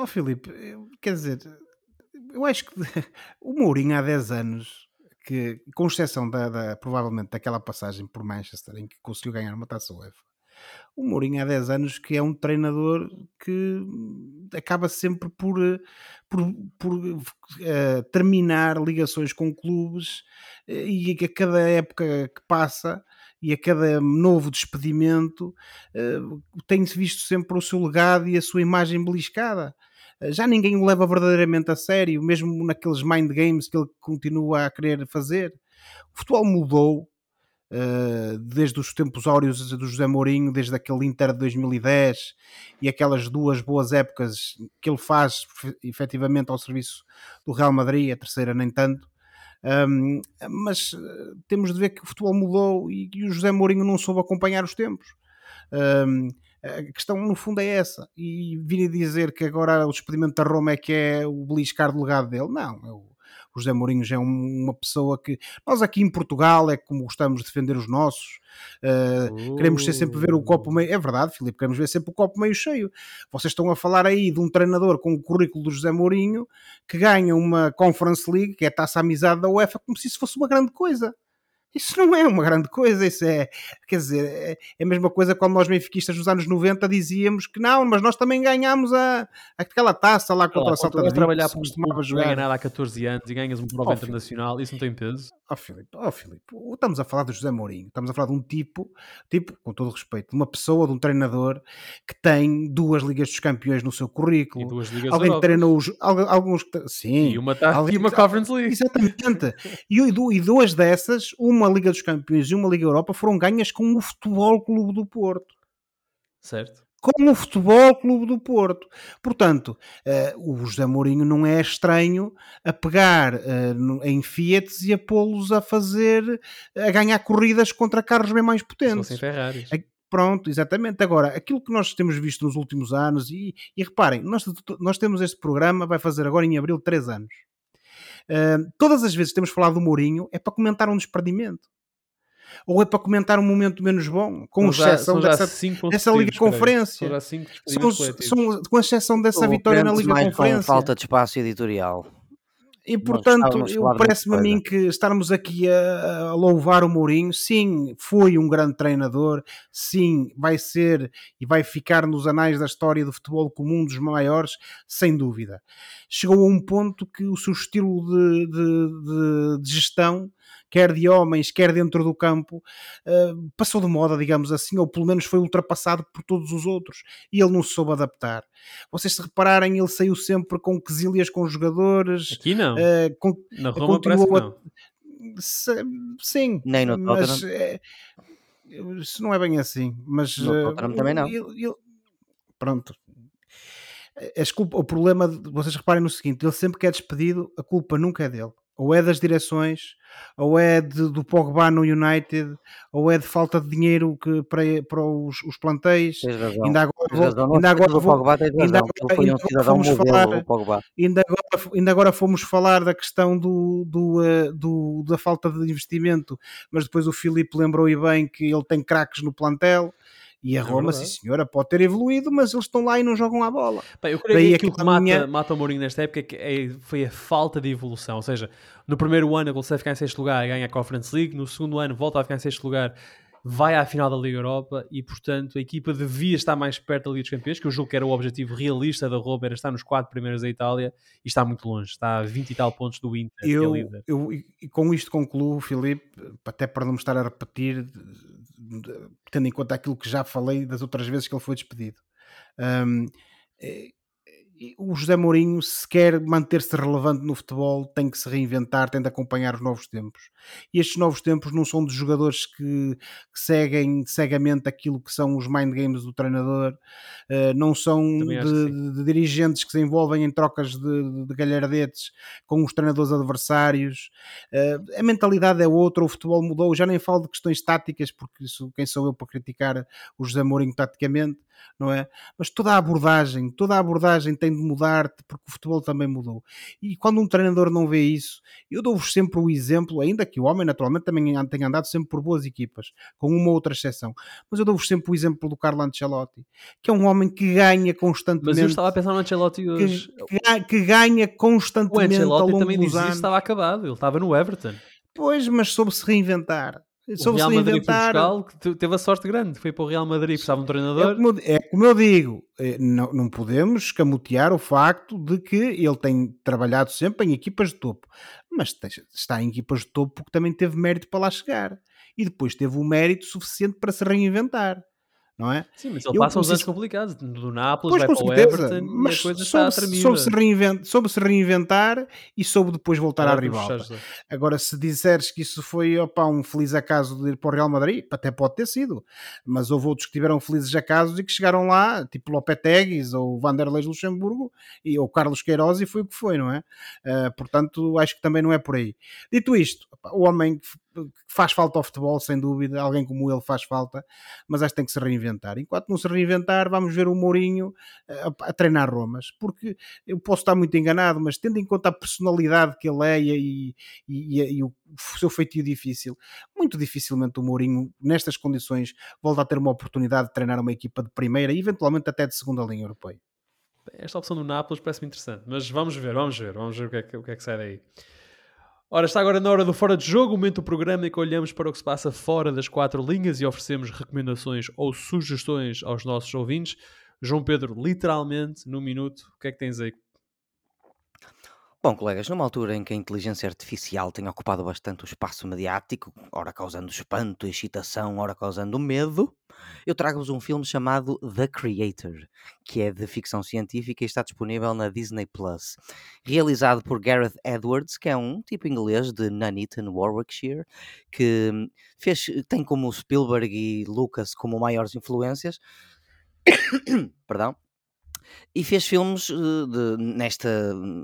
Oh, Filipe, quer dizer, eu acho que o Mourinho há 10 anos, que, com exceção da, da, provavelmente daquela passagem por Manchester em que conseguiu ganhar uma taça UEFA, o Mourinho há 10 anos que é um treinador que acaba sempre por, por, por uh, terminar ligações com clubes uh, e a cada época que passa e a cada novo despedimento uh, tem-se visto sempre o seu legado e a sua imagem beliscada. Já ninguém o leva verdadeiramente a sério, mesmo naqueles mind games que ele continua a querer fazer. O futebol mudou, Uh, desde os tempos áureos do José Mourinho, desde aquele Inter de 2010 e aquelas duas boas épocas que ele faz efetivamente ao serviço do Real Madrid, a terceira nem tanto. Um, mas uh, temos de ver que o futebol mudou e que o José Mourinho não soube acompanhar os tempos. Um, a questão no fundo é essa. E vir a dizer que agora o despedimento da Roma é que é o beliscar do legado dele, não. Eu, o José Mourinho já é uma pessoa que nós aqui em Portugal é como gostamos de defender os nossos, uh. queremos ser sempre ver o copo meio. É verdade, Filipe, queremos ver sempre o copo meio cheio. Vocês estão a falar aí de um treinador com o currículo do José Mourinho que ganha uma Conference League, que é a taça amizade da UEFA, como se isso fosse uma grande coisa. Isso não é uma grande coisa, isso é, quer dizer, é, é a mesma coisa quando nós benfiquistas nos anos 90 dizíamos que não, mas nós também ganhámos a, aquela taça lá contra a Salta de trabalhar por costumava jogar. ganha nada há 14 anos e ganhas uma prova oh, internacional, isso não tem peso? Ó oh, Filipe, oh, Filipe, estamos a falar do José Mourinho, estamos a falar de um tipo, tipo, com todo respeito, de uma pessoa, de um treinador que tem duas Ligas dos Campeões no seu currículo. E duas Ligas Alguém que treinou os, alguns, sim. E uma, tá, alguém, e uma Conference League. Exatamente. e, e duas dessas, uma uma Liga dos Campeões e uma Liga Europa foram ganhas com o Futebol Clube do Porto. Certo. Com o Futebol Clube do Porto. Portanto, uh, o José Mourinho não é estranho a pegar uh, em Fiat e a pô-los a fazer, a ganhar corridas contra carros bem mais potentes. Sem Ferraris. Pronto, exatamente. Agora, aquilo que nós temos visto nos últimos anos, e, e reparem, nós, nós temos este programa, vai fazer agora em abril três anos. Uh, todas as vezes que temos falado do Mourinho é para comentar um desperdimento. Ou é para comentar um momento menos bom, com são exceção já, dessa, dessa Liga Conferência. São, são, com exceção dessa vitória na Liga Conferência. falta de espaço editorial. E portanto, parece-me a mim que estarmos aqui a, a, louvar o Mourinho, sim, foi um grande treinador, sim, vai ser e vai ficar nos anais da história do futebol como um dos maiores, sem dúvida. Chegou a um ponto que o seu estilo de, de, de, de gestão quer de homens, quer dentro do campo, uh, passou de moda, digamos assim, ou pelo menos foi ultrapassado por todos os outros e ele não se soube adaptar. Vocês se repararem, ele saiu sempre com quesilhas com jogadores. Aqui não. Uh, com, Na Roma continuou a, se, sim, nem no mas é, isso não é bem assim. Mas no uh, também não. Ele, ele, pronto, culpa, o problema, vocês reparem no seguinte: ele sempre que é despedido, a culpa nunca é dele ou é das direções, ou é de, do Pogba no United, ou é de falta de dinheiro que, para, para os, os plantéis. Ainda agora, vou, ainda agora, vou, ainda, agora fomos falar, ainda agora, ainda agora fomos falar da questão do, do, uh, do, da falta de investimento, mas depois o Filipe lembrou e bem que ele tem craques no plantel. E a é Roma, é sim senhora, pode ter evoluído, mas eles estão lá e não jogam a bola. Bem, eu creio Daí que aquilo que mata, minha... mata o Mourinho nesta época é, foi a falta de evolução. Ou seja, no primeiro ano ele consegue ficar em sexto lugar e ganha a Conference League, no segundo ano volta a ficar em sexto lugar vai à final da Liga Europa e, portanto, a equipa devia estar mais perto da Liga dos Campeões, que eu julgo que era o objetivo realista da Roma, era estar nos quatro primeiros da Itália e está muito longe, está a 20 e tal pontos do Inter, eu, é. Eu, e com isto concluo, Filipe, até para não me estar a repetir, tendo em conta aquilo que já falei das outras vezes que ele foi despedido. Um, o José Mourinho, se quer manter-se relevante no futebol, tem que se reinventar, tem de acompanhar os novos tempos. E estes novos tempos não são de jogadores que, que seguem cegamente aquilo que são os mind games do treinador, uh, não são de, de, de, dirigentes que se envolvem em trocas de, de galhardetes com os treinadores adversários. Uh, a mentalidade é outra, o futebol mudou. Já nem falo de questões táticas, porque isso, quem sou eu para criticar o José Mourinho taticamente, não é? Mas toda a abordagem, toda a abordagem tem de mudar porque o futebol também mudou. E quando um treinador não vê isso, eu dou-vos sempre o exemplo, ainda que o homem naturalmente também tem andado sempre por boas equipas, com uma outra exceção, mas eu dou-vos sempre o exemplo do Carlo Ancelotti, que é um homem que ganha constantemente. Mas eu estava a pensar no Ancelotti hoje. Que, que ganha constantemente. O Ancelotti também dizia que estava acabado, ele estava no Everton. Pois, mas soube se reinventar o Real Madrid foi que teve a sorte grande, foi para o Real Madrid, precisava um treinador. É como, é como eu digo, é, não, não podemos escamotear o facto de que ele tem trabalhado sempre em equipas de topo, mas está em equipas de topo porque também teve mérito para lá chegar. E depois teve o mérito suficiente para se reinventar não é? Sim, mas ele eu passa uns anos complicados. Do Nápoles, vai para o Everton mas soube, soube se, reinventar, soube se reinventar e soube depois voltar é, à ribalta. Agora, se disseres que isso foi opa, um feliz acaso de ir para o Real Madrid, até pode ter sido, mas houve outros que tiveram felizes acasos e que chegaram lá, tipo Lopetegues ou Vanderlei Luxemburgo e, ou Carlos Queiroz e foi o que foi, não é? Uh, portanto, acho que também não é por aí. Dito isto, opa, o homem faz falta ao futebol, sem dúvida, alguém como ele faz falta, mas acho que tem que se reinventar. Enquanto não se reinventar, vamos ver o Mourinho eh, a, a treinar Romas, porque eu posso estar muito enganado, mas tendo em conta a personalidade que ele é e, e, e, e o seu feitio difícil, muito dificilmente o Mourinho, nestas condições, volta a ter uma oportunidade de treinar uma equipa de primeira e eventualmente até de segunda linha europeia. Esta opção do Nápoles parece-me interessante, mas vamos ver, vamos ver, vamos ver o que é que, o que, é que sai daí. Ora, está agora na hora do Fora de Jogo, o momento do programa em que olhamos para o que se passa fora das quatro linhas e oferecemos recomendações ou sugestões aos nossos ouvintes. João Pedro, literalmente, num minuto, o que é que tens aí Bom, colegas, numa altura em que a inteligência artificial tem ocupado bastante o espaço mediático, ora causando espanto, excitação, ora causando medo, eu trago-vos um filme chamado The Creator, que é de ficção científica e está disponível na Disney Plus. Realizado por Gareth Edwards, que é um tipo inglês de Nuneaton, Warwickshire, que fez, tem como Spielberg e Lucas como maiores influências. Perdão e fez filmes uh, de, neste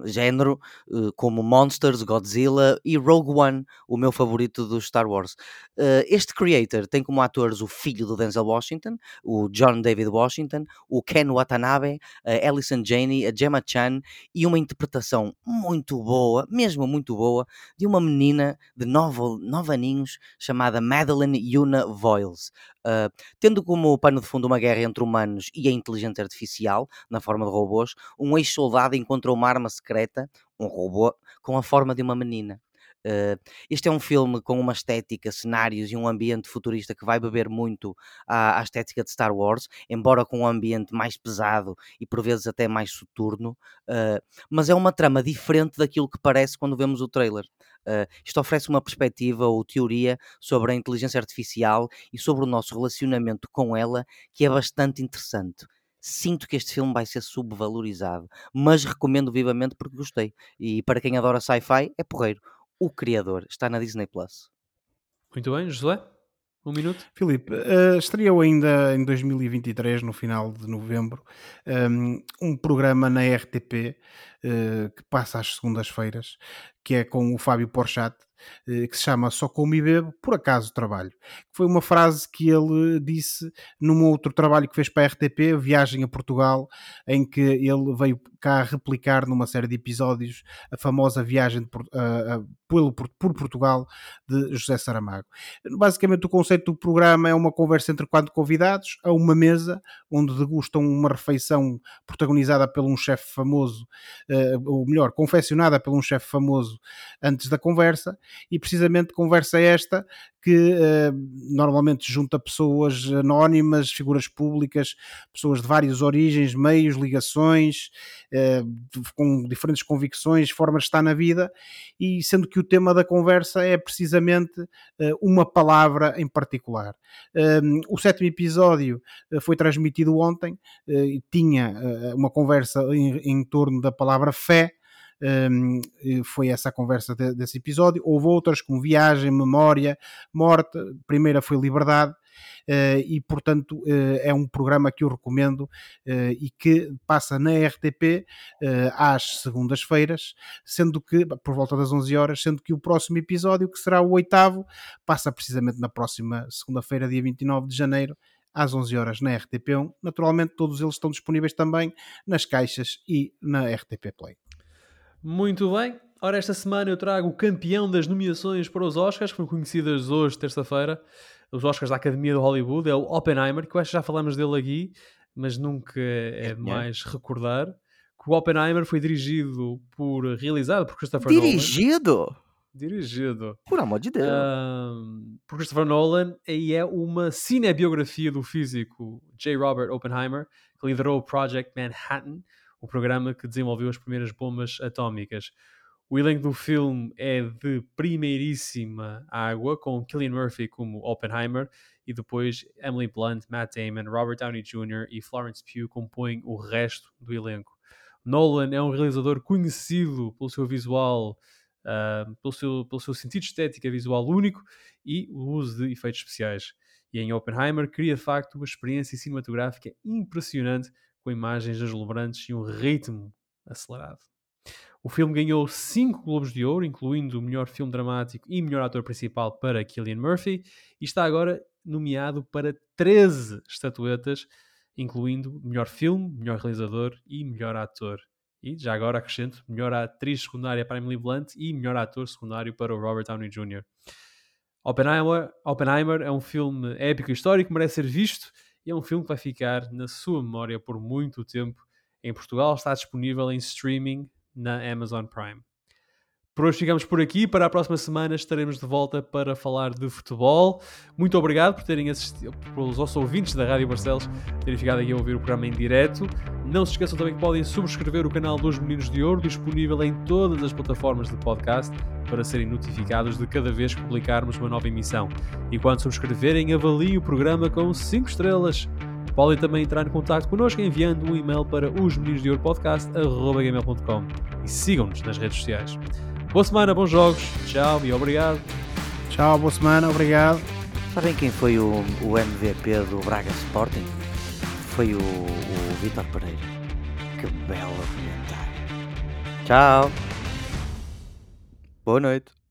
género, uh, como Monsters, Godzilla e Rogue One, o meu favorito dos Star Wars. Uh, este creator tem como atores o filho do Denzel Washington, o John David Washington, o Ken Watanabe, a Alison Janney, a Gemma Chan e uma interpretação muito boa, mesmo muito boa, de uma menina de nove, nove aninhos chamada Madeline Yuna Voiles. Uh, tendo como pano de fundo uma guerra entre humanos e a inteligência artificial, na forma de robôs, um ex-soldado encontrou uma arma secreta, um robô, com a forma de uma menina. Uh, este é um filme com uma estética, cenários e um ambiente futurista que vai beber muito à, à, estética de Star Wars, embora com um ambiente mais pesado e por vezes até mais soturno, uh, mas é uma trama diferente daquilo que parece quando vemos o trailer. Uh, isto oferece uma perspectiva ou teoria sobre a inteligência artificial e sobre o nosso relacionamento com ela que é bastante interessante. Sinto que este filme vai ser subvalorizado, mas recomendo vivamente porque gostei. E para quem adora sci-fi, é porreiro. O Criador está na Disney Plus. Muito bem, José? Um minuto? Filipe, uh, estreou ainda em 2023, no final de novembro, um, um programa na RTP uh, que passa às segundas-feiras, que é com o Fábio Porchat, uh, que se chama Só Como e Bebo, por acaso trabalho. Foi uma frase que ele disse num outro trabalho que fez para a RTP, Viagem a Portugal, em que ele veio cá replicar numa série de episódios a famosa viagem de, pelo, por, por Portugal de José Saramago. Basicamente, o conceito do programa é uma conversa entre quatro convidados a uma mesa onde degustam uma refeição protagonizada por um chefe famoso, uh, ou melhor, confeccionada por um chefe famoso antes da conversa, e precisamente conversa esta que uh, normalmente junta pessoas anónimas, figuras públicas, pessoas de várias origens, meios, ligações, uh, com diferentes convicções, formas de estar na vida, e sendo que o tema da conversa é precisamente uh, uma palavra em particular. Ehm, o sétimo episódio foi transmitido ontem tinha uma conversa em, em torno da palavra fé, foi essa a conversa de, desse episódio. Houve outras como Viagem, Memória, Morte, a primeira foi Liberdade. Uh, e portanto uh, é um programa que eu recomendo e que passa na RTP às segundas-feiras, sendo que por volta das 11 horas, sendo que o próximo episódio, que será o oitavo, passa precisamente na próxima segunda-feira, dia 29 de janeiro, às 11 horas na RTP1. Naturalmente, todos eles estão disponíveis também nas caixas e na RTP Play. Muito bem. Ora, esta semana eu trago o campeão das nomeações para os Oscars, que foram conhecidas hoje, terça-feira. Os Oscars da Academia de Hollywood. É o Oppenheimer, que eu acho que já falamos dele aqui, mas nunca é demais recordar. Que o Oppenheimer foi dirigido por. realizado por Christopher dirigido? Nolan. Dirigido? Dirigido. Por amor de Deus. Um, por Christopher Nolan. E é uma cinebiografia do físico J. Robert Oppenheimer, que liderou o Project Manhattan o programa que desenvolveu as primeiras bombas atómicas. O elenco do filme é de primeiríssima água, com Killian Murphy como Oppenheimer e depois Emily Blunt, Matt Damon, Robert Downey Jr. e Florence Pugh compõem o resto do elenco. Nolan é um realizador conhecido pelo seu visual, uh, pelo, seu, pelo seu sentido estética visual único e o uso de efeitos especiais. E em Oppenheimer cria de facto uma experiência cinematográfica impressionante com imagens deslumbrantes e um ritmo acelerado. O filme ganhou 5 Globos de Ouro, incluindo o melhor filme dramático e melhor ator principal para Killian Murphy, e está agora nomeado para 13 estatuetas, incluindo melhor filme, melhor realizador e melhor ator. E já agora acrescento melhor atriz secundária para Emily Blunt e melhor ator secundário para o Robert Downey Jr. Oppenheimer, Oppenheimer é um filme épico e histórico, merece ser visto e é um filme que vai ficar na sua memória por muito tempo. Em Portugal está disponível em streaming na Amazon Prime. Por hoje ficamos por aqui. Para a próxima semana estaremos de volta para falar de futebol. Muito obrigado por terem assistido, pelos nossos ouvintes da Rádio Barcelos terem ficado aqui a ouvir o programa em direto. Não se esqueçam também que podem subscrever o canal dos Meninos de Ouro, disponível em todas as plataformas de podcast, para serem notificados de cada vez que publicarmos uma nova emissão. E quando subscreverem, avaliem o programa com 5 estrelas. Podem também entrar em contato connosco enviando um e-mail para os meninos de ouro podcast.gmail.com e sigam-nos nas redes sociais. Boa semana, bons jogos. Tchau e obrigado. Tchau, boa semana, obrigado. Sabem quem foi o, o MVP do Braga Sporting? Foi o, o Vitor Pereira. Que belo comentário. Tchau. Boa noite.